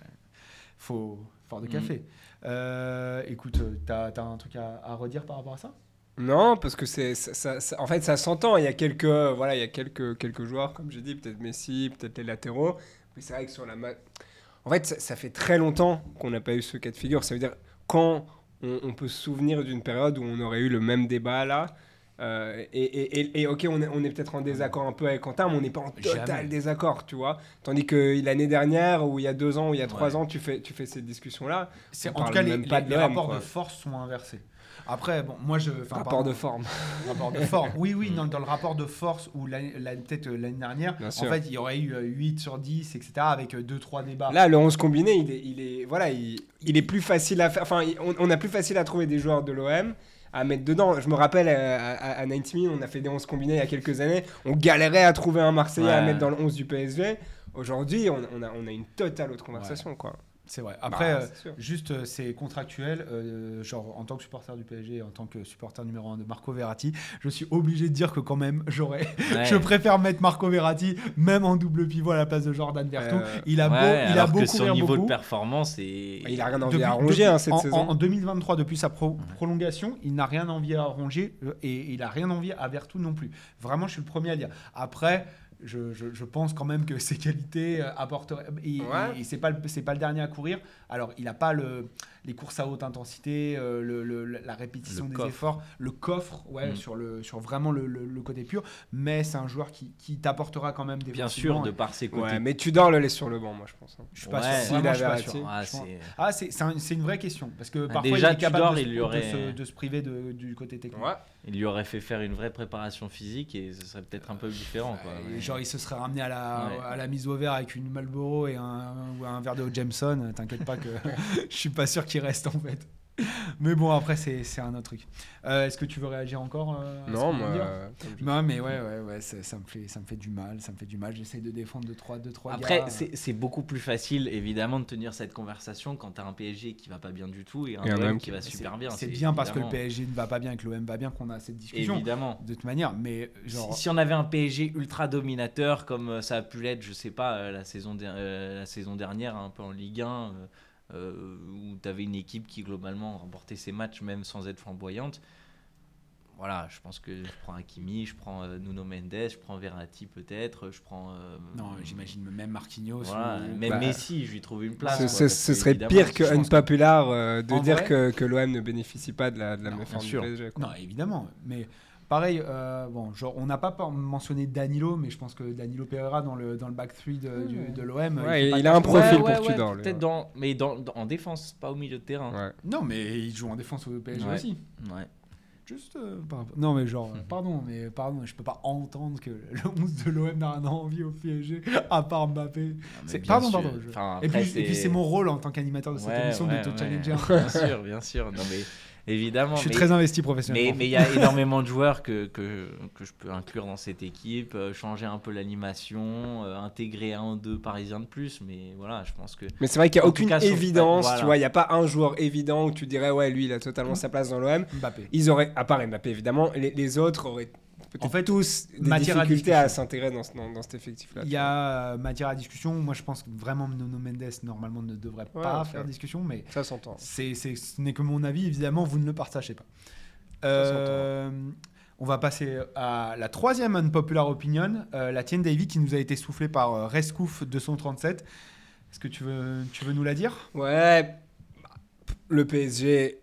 faut fort de Mhm. café. Euh, écoute, euh, t'as as un truc à, à redire par rapport à ça? Non, parce que c'est, ça, ça- ça- en fait, ça s'entend. Il y a quelques, voilà, il y a quelques, quelques joueurs, comme j'ai dit, peut-être Messi, peut-être les latéraux. Mais c'est vrai que sur la, en fait, ça, ça fait très longtemps qu'on n'a pas eu ce cas de figure. Ça veut dire quand on, on peut se souvenir d'une période où on aurait eu le même débat là. euh, et, et, et- et ok, on est, on est peut-être en désaccord un peu avec Quentin, mais on n'est pas en total Jamais. désaccord, tu vois. Tandis que l'année dernière, ou il y a deux ans, ou il y a trois Ouais. ans, tu fais, tu fais ces discussions-là. En tout cas les, rapports quoi. de force sont inversés. Après bon, moi je Rapport pardon. de forme. rapport de forme. Oui, oui, dans, dans le rapport de force où l'année- la- peut-être euh, l'année dernière, Bien en sûr. fait, il y aurait eu euh, 8 sur 10, etc., avec 2-3 débats. Là, le 11 combiné, il est, il est, voilà, il, il est plus facile à faire. Enfin, on, on a plus facile à trouver des joueurs de l'OM à mettre dedans. Je me rappelle euh, à, à, à 90 Min, on a fait des 11 combinés il y a quelques années. On galérait à trouver un Marseillais à mettre dans le 11 du PSG. Aujourd'hui, on, on a, on a une totale autre conversation, quoi. C'est vrai. Après, Bah, euh, c'est sûr. juste, euh, c'est contractuel. euh, genre, en tant que supporter du PSG, en tant que supporter numéro 1 de Marco Verratti, je suis obligé de dire que quand même, j'aurais. Ouais. Je préfère mettre Marco Verratti, même en double pivot à la place de Jordan Vertu. Euh, il a beau, Ouais, il a beau que son niveau beaucoup. de performance est. Il a rien envie Depuis- à ronger depuis- hein, cette en, saison. en- en 2023, depuis sa pro- prolongation, il n'a rien envie à ronger euh, et il a rien envie à Vertu non plus. Vraiment, je suis le premier à dire. Après, je, je- je pense quand même que ses qualités euh, apporteraient. Et, Ouais. et- et c'est pas le- pas le dernier à courir. Alors, il n'a pas le, les courses à haute intensité, euh, le- le- la répétition Le des coffre. efforts, le coffre, ouais, Mm. sur le sur vraiment le, le- le côté pur. Mais c'est un joueur qui, qui t'apportera quand même des Bien sûr, de par ses côtés. Ouais, mais tu dors le laisse sur le banc, moi, je pense. hein. Je suis pas Ouais. sûr. S'il Vraiment, je suis pas sûr. Ah, c'est- Ah, un- une vraie question. Parce que parfois, déjà, il est capable Tudor, de, il se- lui de aurait- se, de se priver de- du côté technique. Ouais. Il lui aurait fait faire une vraie préparation physique et ce serait peut-être un peu différent. Quoi. Genre, il se serait ramené à la, Ouais. à la mise au vert avec une Marlboro et un, ou un verre de Jameson. T'inquiète pas que je suis pas sûr qu'il reste en fait. Mais bon, après, c'est c'est un autre truc. Euh, Est-ce que tu veux réagir encore euh, à Non, moi. euh, Non, mais ouais, ouais, ouais, ça, ça me fait, ça me fait du mal, ça me fait du mal. J'essaye de défendre 2-3 deux, trois Après, gars. c'est c'est beaucoup plus facile, évidemment, de tenir cette conversation quand t'as un PSG qui va pas bien du tout et un Et OM qui va C'est- super bien. C'est bien parce que le PSG ne va pas bien et que l'OM va bien qu'on a cette discussion. Évidemment. De toute manière, mais genre. Si, si on avait un PSG ultra dominateur comme ça a pu l'être, je sais pas, la saison, euh, la saison dernière, un peu en Ligue 1, euh, euh, où tu avais une équipe qui globalement remportait ses matchs même sans être flamboyante. Voilà, je pense que je prends Hakimi, je prends euh, Nuno Mendes, je prends Verratti peut-être, je prends. euh, Non, j'imagine même Marquinhos. Voilà, ou- même Bah, Messi, je lui trouve une place. Ce, quoi, ce- parce ce que, serait pire que unpopular euh, de En dire vrai- que, que l'OM ne bénéficie pas de la, de la Non, méforme bien du. PSG. quoi. Non, évidemment. Mais pareil, euh, bon, genre, on n'a pas mentionné Danilo, mais je pense que Danilo Pereira dans le, dans le back 3 de, du- de l'OM. Ouais, il a un profil Ouais, pour ouais, Tudor, Peut-être ouais. dans, mais dans, dans- en défense, pas au milieu de terrain. Ouais. Non, mais il joue en défense au PSG Ouais. aussi. Ouais. Juste euh, par Non, mais genre, pardon, mais pardon, je peux pas entendre que le 11 de l'OM n'a rien envie au PSG, à part Mbappé. Non, mais C'est- bien pardon, sûr. pardon, je- Enfin, et, puis, et puis c'est mon rôle en tant qu'animateur de cette Ouais, émission ouais, de te ouais. challenger. Bien sûr, bien sûr. Non, mais évidemment. je suis mais- très investi professionnellement. mais il y a énormément de joueurs que, que, que je peux inclure dans cette équipe, euh, changer un peu l'animation, euh, intégrer un ou deux Parisiens de plus. Mais voilà, je pense que. Mais c'est vrai qu'il n'y a aucune cas, évidence, voilà. tu vois, il n'y a pas un joueur évident où tu dirais, ouais, lui, il a totalement sa place dans l'OM. Mbappé. Ils auraient, à part Mbappé évidemment, les, les autres auraient En fait, tous des matière à difficultés à, discussion. s'intégrer dans, ce- dans, dans cet effectif-là. Il y a matière à discussion. Moi, je pense que vraiment Nuno Mendes, normalement, ne devrait Ouais, pas faire discussion, mais Ça s'entend. c'est, c'est- ce n'est que mon avis. Évidemment, vous ne le partagez pas. Euh, on va passer à la troisième unpopular opinion, euh, la tienne, Davy, qui nous a été soufflée par euh, Rescouf 237. Est-ce que tu veux, tu veux nous la dire? Ouais, le PSG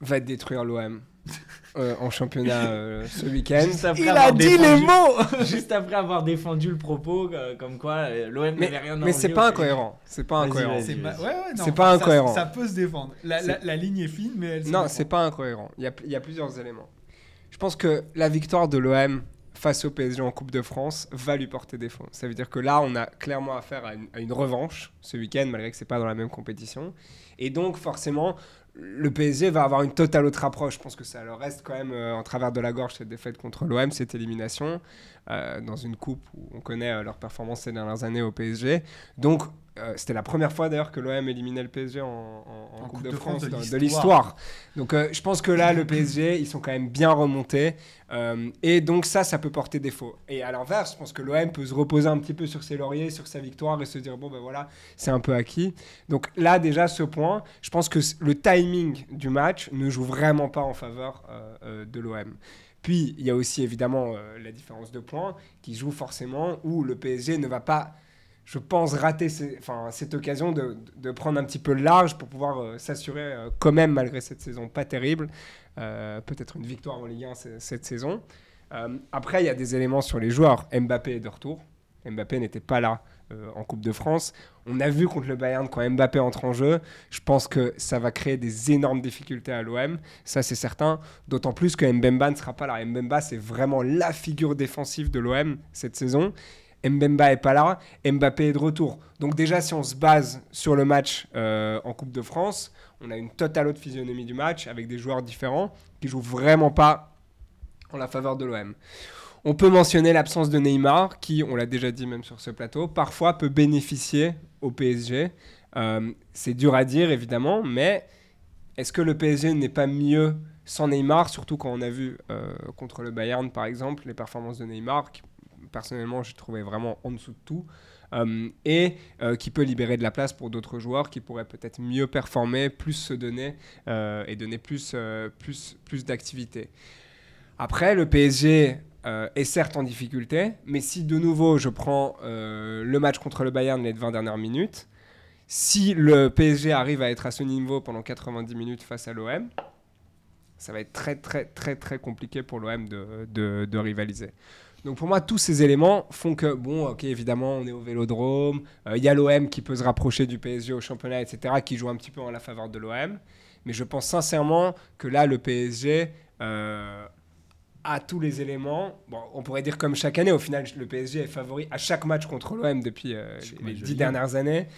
va détruire l'OM euh, en championnat euh, ce week-end. Juste après Il avoir a dit les mots Juste après avoir défendu le propos, euh, comme quoi euh, l'OM n'avait rien mais c'est pas incohérent. C'est pas incohérent. C'est ma- ouais, ouais, non, C'est pas ça- incohérent. Ça, peut se défendre. La, la- la ligne est fine, mais elle se Non, c'est pas incohérent. Il y a, il y a plusieurs éléments. Je pense que la victoire de l'OM face au PSG en Coupe de France va lui porter défaut. Ça veut dire que là, on a clairement affaire à une, à une revanche ce week-end, malgré que c'est pas dans la même compétition. Et donc, forcément, le PSG va avoir une totale autre approche. Je pense que ça leur reste quand même euh, en travers de la gorge cette défaite contre l'OM, cette élimination, euh, dans une coupe où on connaît euh, leur performance ces dernières années au PSG. Donc, euh, c'était la première fois d'ailleurs que l'OM éliminait le PSG en, en- en Coupe, de, France, de l'histoire. Donc, euh, je pense que là, le PSG, ils sont quand même bien remontés. euh, et donc, ça, ça peut porter défaut. Et à l'inverse, je pense que l'OM peut se reposer un petit peu sur ses lauriers, sur sa victoire et se dire, bon, ben voilà, c'est un peu acquis. Donc là, déjà, ce point, je pense que le timing du match ne joue vraiment pas en faveur de l'OM. Puis, il y a aussi évidemment la différence de points qui joue forcément où le PSG ne va pas, je pense, rater enfin, cette occasion de, de prendre un petit peu large pour pouvoir euh, s'assurer euh, quand même, malgré cette saison pas terrible, euh, peut-être une victoire en Ligue 1 c- cette saison. Après, il y a des éléments sur les joueurs. Mbappé est de retour. Mbappé n'était pas là en Coupe de France. On a vu contre le Bayern quand Mbappé entre en jeu. Je pense que ça va créer des énormes difficultés à l'OM. Ça, c'est certain. D'autant plus que Mbemba ne sera pas là. Mbemba, c'est vraiment la figure défensive de l'OM cette saison. Mbemba est pas là. Mbappé est de retour. Donc déjà, si on se base sur le match euh, en Coupe de France, on a une totale autre physionomie du match avec des joueurs différents qui jouent vraiment pas en la faveur de l'OM. On peut mentionner l'absence de Neymar, qui, on l'a déjà dit même sur ce plateau, parfois peut bénéficier au PSG. Euh, c'est dur à dire, évidemment, mais est-ce que le PSG n'est pas mieux sans Neymar, surtout quand on a vu euh, contre le Bayern, par exemple, les performances de Neymar, personnellement, j'ai trouvé vraiment en dessous de tout, euh, et euh, qui peut libérer de la place pour d'autres joueurs qui pourraient peut-être mieux performer, plus se donner euh, et donner plus, plus, plus d'activité. Après, le PSG est certes en difficulté, mais si de nouveau je prends le match contre le Bayern les 20 dernières minutes, si le PSG arrive à être à ce niveau pendant 90 minutes face à l'OM, ça va être très très très très compliqué pour l'OM de- de rivaliser. Donc pour moi, tous ces éléments font que, bon, ok, évidemment, on est au Vélodrome, euh, il y a l'OM qui peut se rapprocher du PSG au championnat, etc., qui joue un petit peu en la faveur de l'OM. Mais je pense sincèrement que là, le PSG euh, a tous les éléments. Bon, on pourrait dire comme chaque année, au final, le PSG est favori à chaque match contre l'OM depuis euh, les, dix dernières années.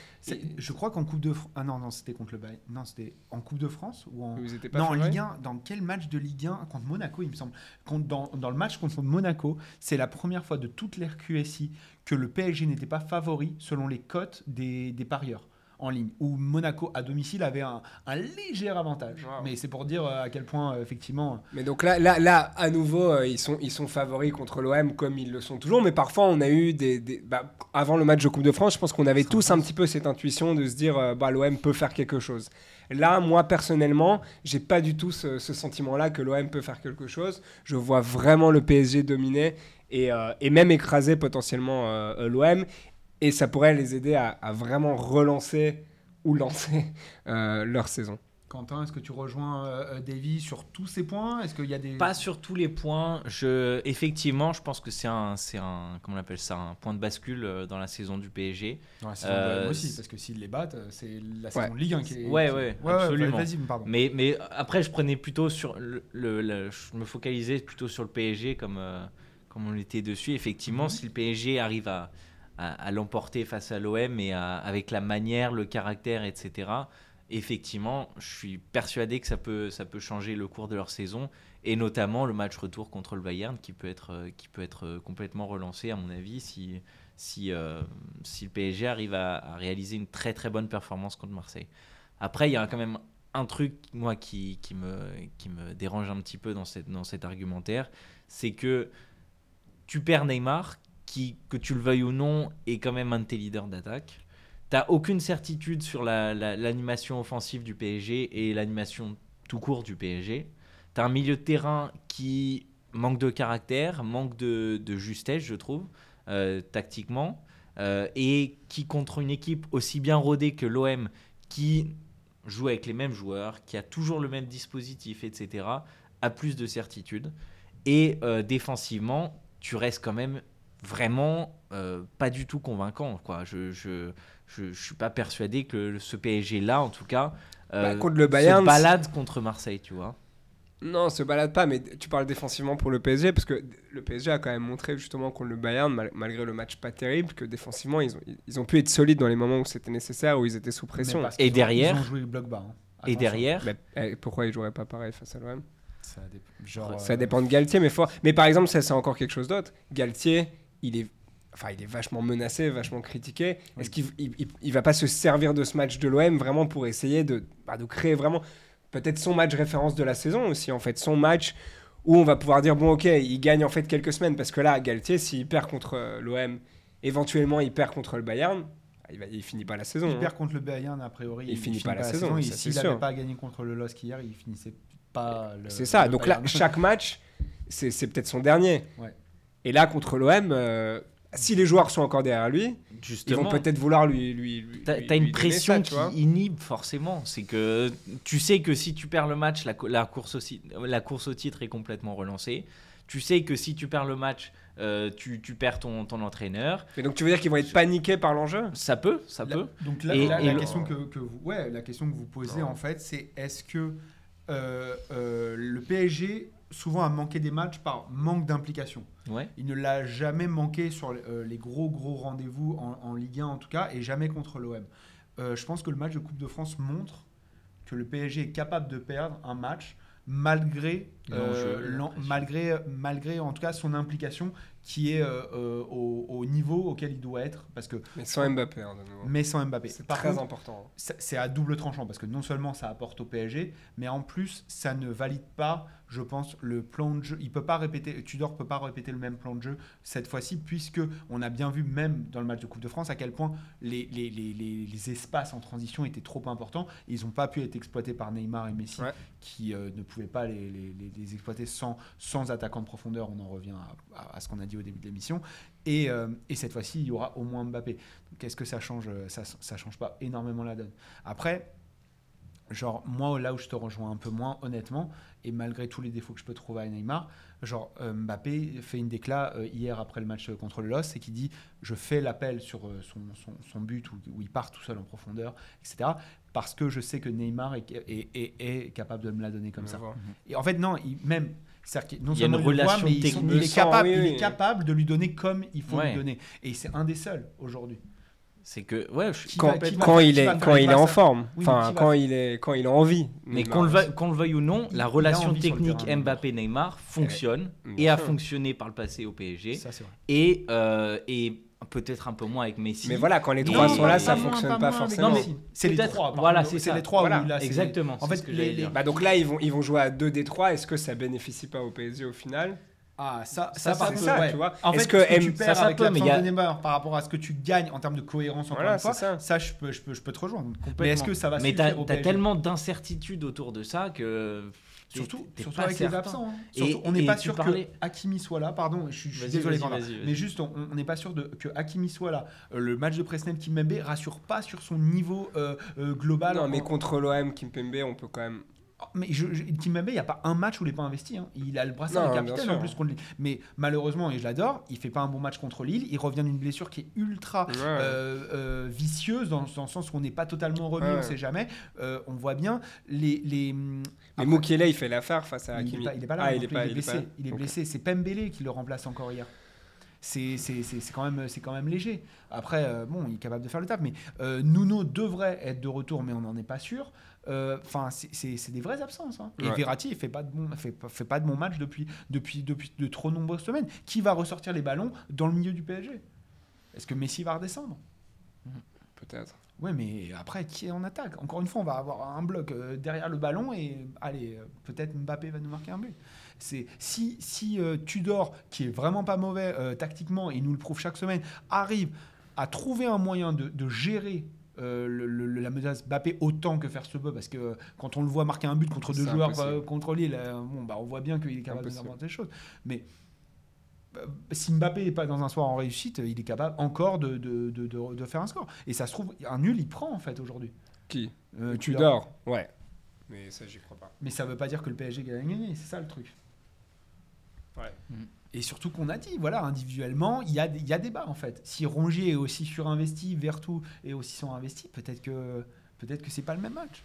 Je crois qu'en Coupe de France. Ah non, non, c'était contre le Bayern. Non, c'était en Coupe de France ou en. Vous étiez pas Non, en favoris Ligue 1, dans quel match de Ligue 1 contre Monaco, il me semble Contre- dans, dans le match contre Monaco, c'est la première fois de toute l'ère QSI que le PSG n'était pas favori selon les cotes des, des parieurs en ligne, où Monaco à domicile avait un, un léger avantage. Wow. Mais c'est pour dire euh, à quel point, euh, effectivement. Mais donc là, là, là à nouveau, euh, ils, sont, ils sont favoris contre l'OM comme ils le sont toujours. Mais parfois, on a eu des. des- bah, avant le match de Coupe de France, je pense qu'on avait tous un petit peu cette intuition de se dire euh, bah, l'OM peut faire quelque chose. Là, moi, personnellement, j'ai pas du tout ce, ce sentiment-là que l'OM peut faire quelque chose. Je vois vraiment le PSG dominer et, euh, et même écraser potentiellement euh, euh, l'OM. Et ça pourrait les aider à, à vraiment relancer ou lancer euh, leur saison. Quentin, est-ce que tu rejoins euh, Davy sur tous ces points? Est-ce qu'il y a des Pas sur tous les points. Je, effectivement, je pense que c'est un, c'est un, comment on appelle ça, un point de bascule euh, dans la saison du PSG. Dans la saison de Euh, aussi, parce que s'ils les battent, euh, c'est la Ouais. saison de Ligue 1 qui est. Ouais, qui- ouais, absolument. Pardon. Mais, mais après, je prenais plutôt sur le, le- le- je me focalisais plutôt sur le PSG comme, euh, comme on était dessus. Effectivement, Mhm. si le PSG arrive à, à, l'emporter face à l'OM et avec la manière, le caractère, etc. Effectivement, je suis persuadé que ça peut, changer le cours de leur saison et notamment le match retour contre le Bayern qui peut être, euh, euh, complètement relancé à mon avis si, euh, le PSG arrive à, réaliser une très très bonne performance contre Marseille. Après, il y a quand même un truc, moi, qui, me, dérange un petit peu dans cet argumentaire, c'est que tu perds Neymar, qui, que tu le veuilles ou non, est quand même un de tes leaders d'attaque. T'as aucune certitude sur la- la- l'animation offensive du PSG et l'animation tout court du PSG. T'as un milieu de terrain qui manque de caractère, manque de, de justesse, je trouve, euh, tactiquement, euh, et qui contre une équipe aussi bien rodée que l'OM, qui joue avec les mêmes joueurs, qui a toujours le même dispositif, etc., a plus de certitude. Et euh, défensivement, tu restes quand même vraiment euh, pas du tout convaincant. Quoi. Je, je, je, je suis pas persuadé que ce PSG-là, en tout cas, euh, Bah, contre le Bayern, se balade contre Marseille, tu vois. Non, se balade pas, mais tu parles défensivement pour le PSG, parce que le PSG a quand même montré justement contre le Bayern, mal- malgré le match pas terrible, que défensivement, ils ont, ils ont pu être solides dans les moments où c'était nécessaire, où ils étaient sous pression. Et derrière- Ils ont joué le bloc bas. hein. Et derrière, Mais, eh, pourquoi ils joueraient pas pareil face à l'OM Ça, dé- genre, Ça euh, dépend de Galtier, mais, fort. mais par exemple, ça c'est encore quelque chose d'autre. Galtier, il est, enfin, il est vachement menacé, vachement critiqué. Oui. Est-ce qu'il il, il- il va pas se servir de ce match de l'OM vraiment pour essayer de, bah, de créer vraiment peut-être son match référence de la saison aussi, en fait, son match où on va pouvoir dire bon ok, il gagne en fait quelques semaines parce que là, Galtier, s'il perd contre euh, l'OM, éventuellement il perd contre le Bayern, il, va, il finit pas la saison. Il hein. perd contre le Bayern, a priori. Il finit pas la saison, ça, s'il n'avait pas gagné contre le LOSC hier, il finissait pas le. C'est ça. le Donc là, chaque match, c'est c'est peut-être son dernier. Ouais. Et là, contre l'OM, euh, si les joueurs sont encore derrière lui, ils vont peut-être vouloir lui. lui, lui T'as lui- lui une pression ça, qui inhibe forcément. C'est que tu sais que si tu perds le match, la, co- la course, au, ci- la course au titre est complètement relancée. Tu sais que si tu perds le match, euh, tu, tu perds ton, ton entraîneur. Mais donc tu veux dire qu'ils vont être paniqués par l'enjeu? Ça peut, ça La- peut. Donc là, Et- là, et la, le- question que, que vous, ouais, la question que vous posez Non. en fait, c'est est-ce que euh, euh, le PSG souvent a manqué des matchs par manque d'implication Ouais. Il ne l'a jamais manqué sur euh, les gros gros rendez-vous en, en Ligue 1 en tout cas, et jamais contre l'OM. Euh, je pense que le match de Coupe de France montre que le PSG est capable de perdre un match malgré euh, l'en- pression. malgré malgré en tout cas son implication qui est euh, euh, au, au niveau auquel il doit être parce que Mais sans Mbappé, hein, de nouveau. mais sans Mbappé. C'est très contre, important. c'est à double tranchant parce que non seulement ça apporte au PSG, mais en plus ça ne valide pas, je pense, le plan de jeu. Il peut pas répéter, Tudor peut pas répéter le même plan de jeu cette fois-ci puisque on a bien vu même dans le match de Coupe de France à quel point les, les, les, les- les espaces en transition étaient trop importants. Ils n'ont pas pu être exploités par Neymar et Messi Ouais. qui euh, ne pouvaient pas les, les- exploiter sans, sans attaquant de profondeur. On en revient à, ce qu'on a dit au début de l'émission. Et, euh, et cette fois-ci, il y aura au moins Mbappé. Qu'est-ce que ça change Ça ça change pas énormément la donne? Après, genre, moi, là où je te rejoins un peu moins, honnêtement, et malgré tous les défauts que je peux trouver à Neymar, genre, euh, Mbappé fait une décla euh, hier après le match contre le LOS et qui dit Je fais l'appel sur euh, son, son, son but où, où il part tout seul en profondeur, etc. Parce que je sais que Neymar est, est, est- est capable de me la donner comme ça. Et en fait, non, il, même. c'est-à-dire qu'il- non Il y a une seulement il le voit, relation mais sont- technique. il, est capable, oui, il est capable de lui donner comme il faut Ouais. lui donner. Et c'est un des seuls aujourd'hui. C'est que, ouais, je Quand, va- quand il est, quand il est en forme, Oui, enfin va quand il est quand il a envie. Mais qu'on le, veuille- qu'on le veuille ou non, la relation technique. Mbappé-Neymar fonctionne Bien et a fonctionné par le passé au PSG. Ça, c'est vrai. Et, euh, et peut-être un peu moins avec Messi. Mais voilà, quand les trois non, sont là, pas ça moins, fonctionne pas forcément. C'est les trois. voilà, c'est c'est ça. les trois. Voilà, là, Exactement. En fait, ce que les- j'allais les- dire. Bah donc là, ils vont, ils vont jouer à 2 des 3. Est-ce que ça bénéficie pas au PSG au final? Ah, ça, Ça, ça, par c'est contre, ça, ouais. tu vois. En fait, que ce que M- tu perds ça, ça avec l'absence a- de Neymar par rapport à ce que tu gagnes en termes de cohérence, encore Voilà, une fois, c'est ça. ça, je, peux, je, peux, je peux te rejoindre. Mais est-ce que ça va Mais suffire t'as tellement d'incertitudes autour de ça que Surtout, surtout avec certain. les absents. hein. Et- Surtout, on n'est pas sûr parlais- que Hakimi soit là. Pardon, je suis, je suis Vas-y, désolé. Mais juste, on n'est pas sûr de, que Hakimi soit là. Euh, le match de Presnel Kimpembe rassure pas sur son niveau euh, euh, global. non, En- mais contre l'OM, Kimpembe, on peut quand même. Mais je, je- Kimpembe, il n'y a pas un match où il n'est pas investi. hein. Il a le brassard de capitaine en plus contre Lille. Mais malheureusement, et je l'adore, il fait pas un bon match contre Lille. Il revient d'une blessure qui est ultra Ouais. euh, euh, vicieuse dans, dans le sens où on n'est pas totalement remis, Ouais, on ouais. sait jamais. Euh, on voit bien les. les Mais après- Mukele, il fait l'affaire face à il Hakimi. n'est pas, il est pas là. Ah, il est pas, il est blessé. Il est blessé. C'est Pembele qui le remplace encore hier. C'est quand, même- c'est quand même léger. Après, euh, bon, il est capable de faire le taf. Mais euh, Nuno devrait être de retour, mais on n'en est pas sûr. Euh, Enfin, c'est- des vraies absences. hein. Et. Verratti, il fait pas de bon, fait, pas- fait pas de bon match depuis, depuis, depuis de trop nombreuses semaines. Qui va ressortir les ballons dans le milieu du PSG Est-ce que Messi va redescendre? Peut-être. Ouais, mais après, qui est en attaque? Encore une fois, on va avoir un bloc euh, derrière le ballon et allez, euh, peut-être Mbappé va nous marquer un but. C'est si si euh, Tudor, qui est vraiment pas mauvais euh, tactiquement et il nous le prouve chaque semaine, arrive à trouver un moyen de, de gérer. Euh, le- le- la menace Mbappé autant que faire ce peu parce que euh, quand on le voit marquer un but contre deux joueurs euh, contre Lille euh, bon bah on voit bien qu'il est capable d'inventer des choses mais si Mbappé n'est pas dans un soir en réussite, il est capable encore de, de, de, faire un score. Et ça se trouve, un nul, il prend en fait aujourd'hui. Qui? Euh, Tudor. Ouais. Mais ça, j'y crois pas. Mais ça veut pas dire que le PSG gagne gagné, c'est ça le truc. Ouais. Et surtout qu'on a dit, voilà, individuellement, il y a, y a débat en fait. Si Rongier est aussi surinvesti, Vertou est aussi surinvesti, peut-être que peut-être que c'est pas le même match.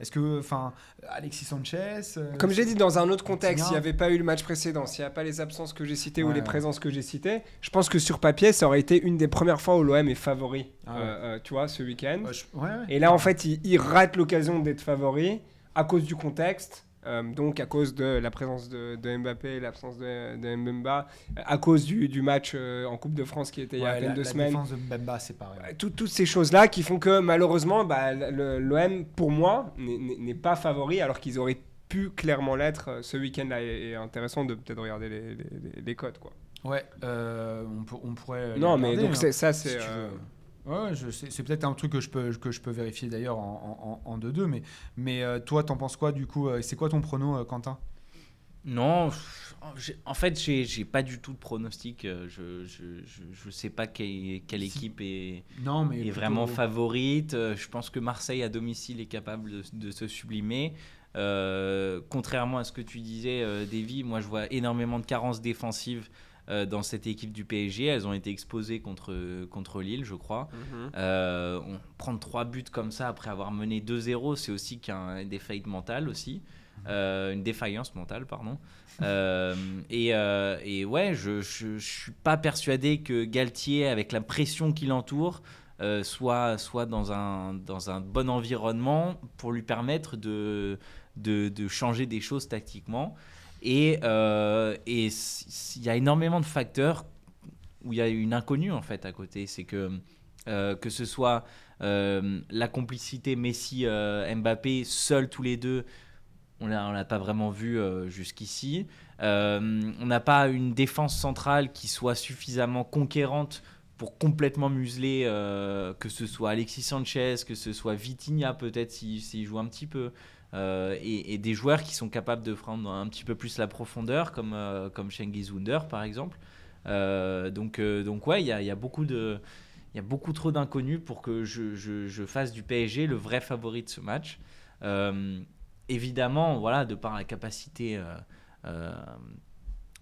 Est-ce que, enfin, Alexis Sanchez. euh, Comme j'ai dit, dans un autre contexte, s'il n'y avait pas eu le match précédent, s'il n'y a pas les absences que j'ai citées ou les ouais. présences que j'ai citées, je pense que sur papier, ça aurait été une des premières fois où l'OM est favori, Ah ouais. euh, euh, tu vois, ce week-end. ouais, je- ouais, ouais. Et là, en fait, il, il rate l'occasion d'être favori à cause du contexte. Euh, donc à cause de la présence de, de Mbappé, l'absence de, de Mbemba, à cause du, du match euh, en Coupe de France qui était il y a à Ouais, peine la, deux la semaines. défense de Mbemba, c'est pareil. Euh, tout- toutes ces choses-là qui font que malheureusement, bah, l'OM, pour moi, n'est- pas favori alors qu'ils auraient pu clairement l'être ce week-end-là. Et, et intéressant de peut-être regarder les, les, les- les codes. Quoi. Ouais, euh, on, pourrait. non, mais donc hein. ça, c'est. Ouais, c'est peut-être un truc que je peux, que je peux vérifier d'ailleurs en, en, en 2-2. Mais, mais euh, toi, t'en penses quoi du coup euh, C'est quoi ton prono, euh, Quentin? Non, en fait, j'ai pas du tout de pronostic. Je je, je, je sais pas quelle, quelle équipe est, Non, mais. est plutôt- vraiment favorite. Je pense que Marseille à domicile est capable de, de se sublimer. Euh, contrairement à ce que tu disais, Davy, moi je vois énormément de carences défensives euh, dans cette équipe du PSG. Elles ont été exposées contre, contre Lille, je crois. mhm. Euh, on, prendre trois buts comme ça après avoir mené 2-0, c'est aussi qu'un défaillite mentale aussi. Euh, une défaillance mentale, pardon. Euh, et, euh, et ouais, je, je, je suis pas persuadé que Galtier, avec la pression qui l'entoure, soit, soit dans, un, dans un bon environnement pour lui permettre de, de, de changer des choses tactiquement. Et euh, il y a énormément de facteurs où il y a une inconnue en fait à côté. C'est que euh, que ce soit euh, la complicité Messi-Mbappé, seuls tous les deux, on on l'a pas vraiment vu jusqu'ici. On n'a pas une défense centrale qui soit suffisamment conquérante pour complètement museler, que ce soit Alexis Sanchez, que ce soit Vitinha peut-être s'il joue un petit peu, euh, et, des joueurs qui sont capables de prendre un petit peu plus la profondeur, comme, euh, comme Wunder par exemple. Euh, donc, euh, donc ouais, il y a, beaucoup de... Il y a beaucoup trop d'inconnus pour que je, je- fasse du PSG le vrai favori de ce match. Évidemment, voilà, de par la capacité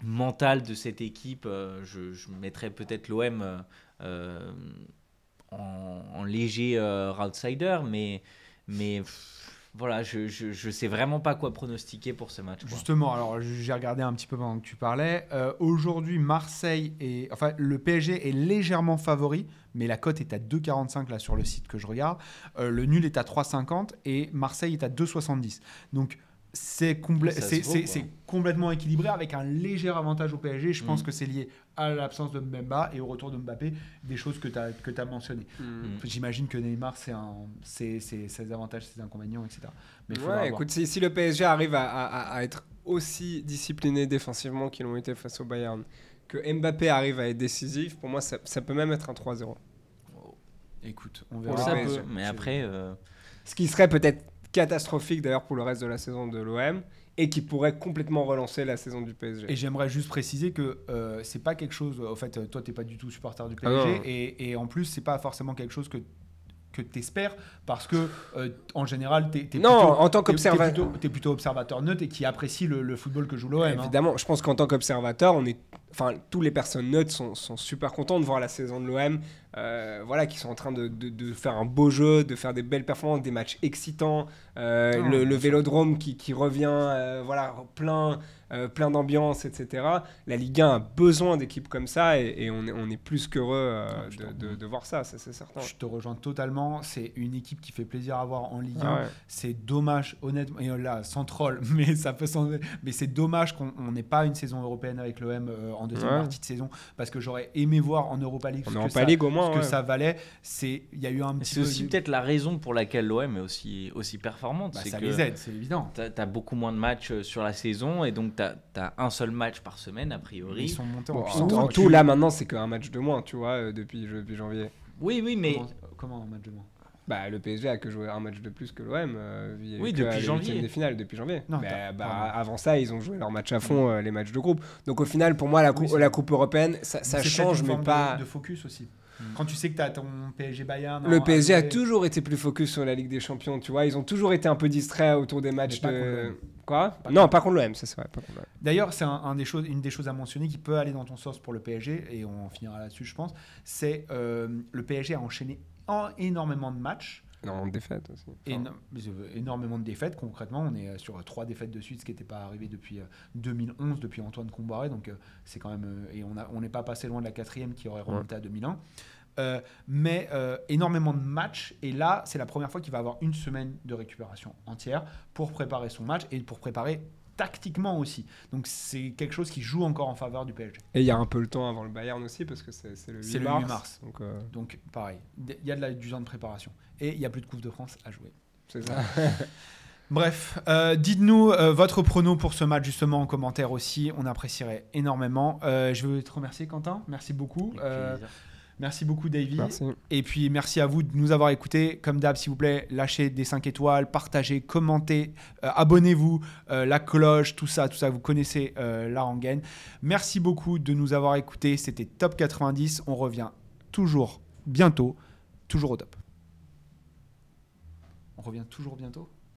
mentale de cette équipe, je, mettrais peut-être l'OM en, léger outsider, mais, voilà, je, je, je sais vraiment pas quoi pronostiquer pour ce match. Justement, alors j'ai regardé un petit peu pendant que tu parlais. Euh, Aujourd'hui, Marseille est. Enfin, le PSG est légèrement favori, mais la cote est à 2,45 là sur le site que je regarde. Euh, le nul est à 3,50 et Marseille est à 2,70. Donc. C'est complètement équilibré avec un léger avantage au PSG. Je pense Mm. que c'est lié à l'absence de Mbemba et au retour de Mbappé, des choses que tu as, que as mentionnées. Mhm. Mm. J'imagine que Neymar, c'est un, c'est, c'est ses avantages, ses inconvénients, etc. Mais Ouais, écoute, si, si le PSG arrive à, à- à être aussi discipliné défensivement qu'ils l'ont été face au Bayern, que Mbappé arrive à être décisif, pour moi, ça, ça peut même être un 3-0. Écoute, on verra. Ça peut, mais après, euh, Ce qui serait peut-être catastrophique d'ailleurs pour le reste de la saison de l'OM. et qui pourrait complètement relancer la saison du PSG. Et j'aimerais juste préciser que euh, c'est pas quelque chose. En fait, toi, t'es pas du tout supporter du Ah PSG, non. et, et en plus, c'est pas forcément quelque chose que que t'espères parce que euh, en général t'es t'es Non, plutôt- en tant t'es- qu'observa- t'es plutôt, plutôt observateur neutre et qui apprécie le, le football que joue l'OM hein. Évidemment, je pense qu'en tant qu'observateur, on est, enfin, tous les personnes neutres sont, sont super contents de voir la saison de l'OM, euh, voilà, qui sont en train de, de- de faire un beau jeu, de faire des belles performances, des matchs excitants, euh, Ah, le. Vélodrome qui, qui revient, euh, voilà, plein, plein d'ambiance, etc. La Ligue 1 a besoin d'équipes comme ça et, et on, est, on est plus qu'heureux Ah, de, de- voir ça, ça c'est certain. je te rejoins totalement c'est une équipe qui fait plaisir à voir en Ligue 1 Ah ouais. c'est dommage honnêtement et là sans troll mais ça peut sembler mais c'est dommage qu'on on n'ait pas une saison européenne avec l'OM en deuxième Ouais. partie de saison parce que j'aurais aimé voir en Europa League On ce que en ça- Pas Ligue au moins. ce que ça valait c'est il y a eu un petit C'est aussi du- peut-être la raison pour laquelle l'OM est aussi, aussi performante. Bah, c'est ça que les aide c'est évident tu as, beaucoup moins de matchs euh, sur la saison et donc tu as, un seul match par semaine, a ils priori. sont montés Bon, en en, puissance en Quand tout, là maintenant, c'est qu'un match de moins, tu vois, euh, depuis, depuis janvier. Oui, oui, mais comment, comment un match de moins? Bah, le PSG a que joué un match de plus que l'OM. euh, Oui, que depuis janvier. des finales, depuis janvier. Non, bah, pardon. avant ça, ils ont joué leur match à fond, euh, les matchs de groupe. Donc au final, pour moi, la, cou- Oui, la. Coupe européenne, ça, ça change, mais pas. de, de focus aussi quand tu sais que tu as ton PSG Bayern Le en- PSG a toujours été plus focus sur la Ligue des Champions, tu vois. Ils ont toujours été un peu distraits autour des matchs de. Quoi Pas Non, pas contre l'OM, ça c'est vrai. D'ailleurs, c'est un, un des choses, une des choses à mentionner qui peut aller dans ton sens pour le PSG, et on finira là-dessus, je pense. C'est euh, le PSG a enchaîné en- énormément de matchs, Non, défaite aussi. Enfin, éno- euh, énormément de défaites. Concrètement, on est euh, sur trois défaites de suite, ce qui n'était pas arrivé depuis euh, 2011, depuis Antoine Comboiré. Donc, euh, c'est quand même. euh, et on n'est pas passé loin de la quatrième qui aurait remonté à 2001. Euh, mais euh, énormément de matchs. Et là, c'est la première fois qu'il va avoir une semaine de récupération entière pour préparer son match et pour préparer tactiquement aussi. Donc c'est quelque chose qui joue encore en faveur du PSG. Et il y a un peu le temps avant le Bayern aussi, parce que c'est c'est le 8 C'est le mars. 8 mars. Donc euh, Donc pareil, il y a de la, du temps de préparation. Et il y a plus de Coupe de France à jouer. c'est ça. Bref, euh, dites-nous euh, votre prono pour ce match justement en commentaire aussi. On apprécierait énormément. Euh, je veux te remercier Quentin. Merci beaucoup. Merci beaucoup Davy. Merci. Et puis merci à vous de nous avoir écoutés. Comme d'hab, s'il vous plaît, lâchez des 5 étoiles, partagez, commentez, euh, abonnez-vous, euh, la cloche, tout ça, tout ça, vous connaissez euh, la rengaine. Merci beaucoup de nous avoir écoutés. C'était Top 90. On revient toujours bientôt, toujours au top. On revient toujours bientôt?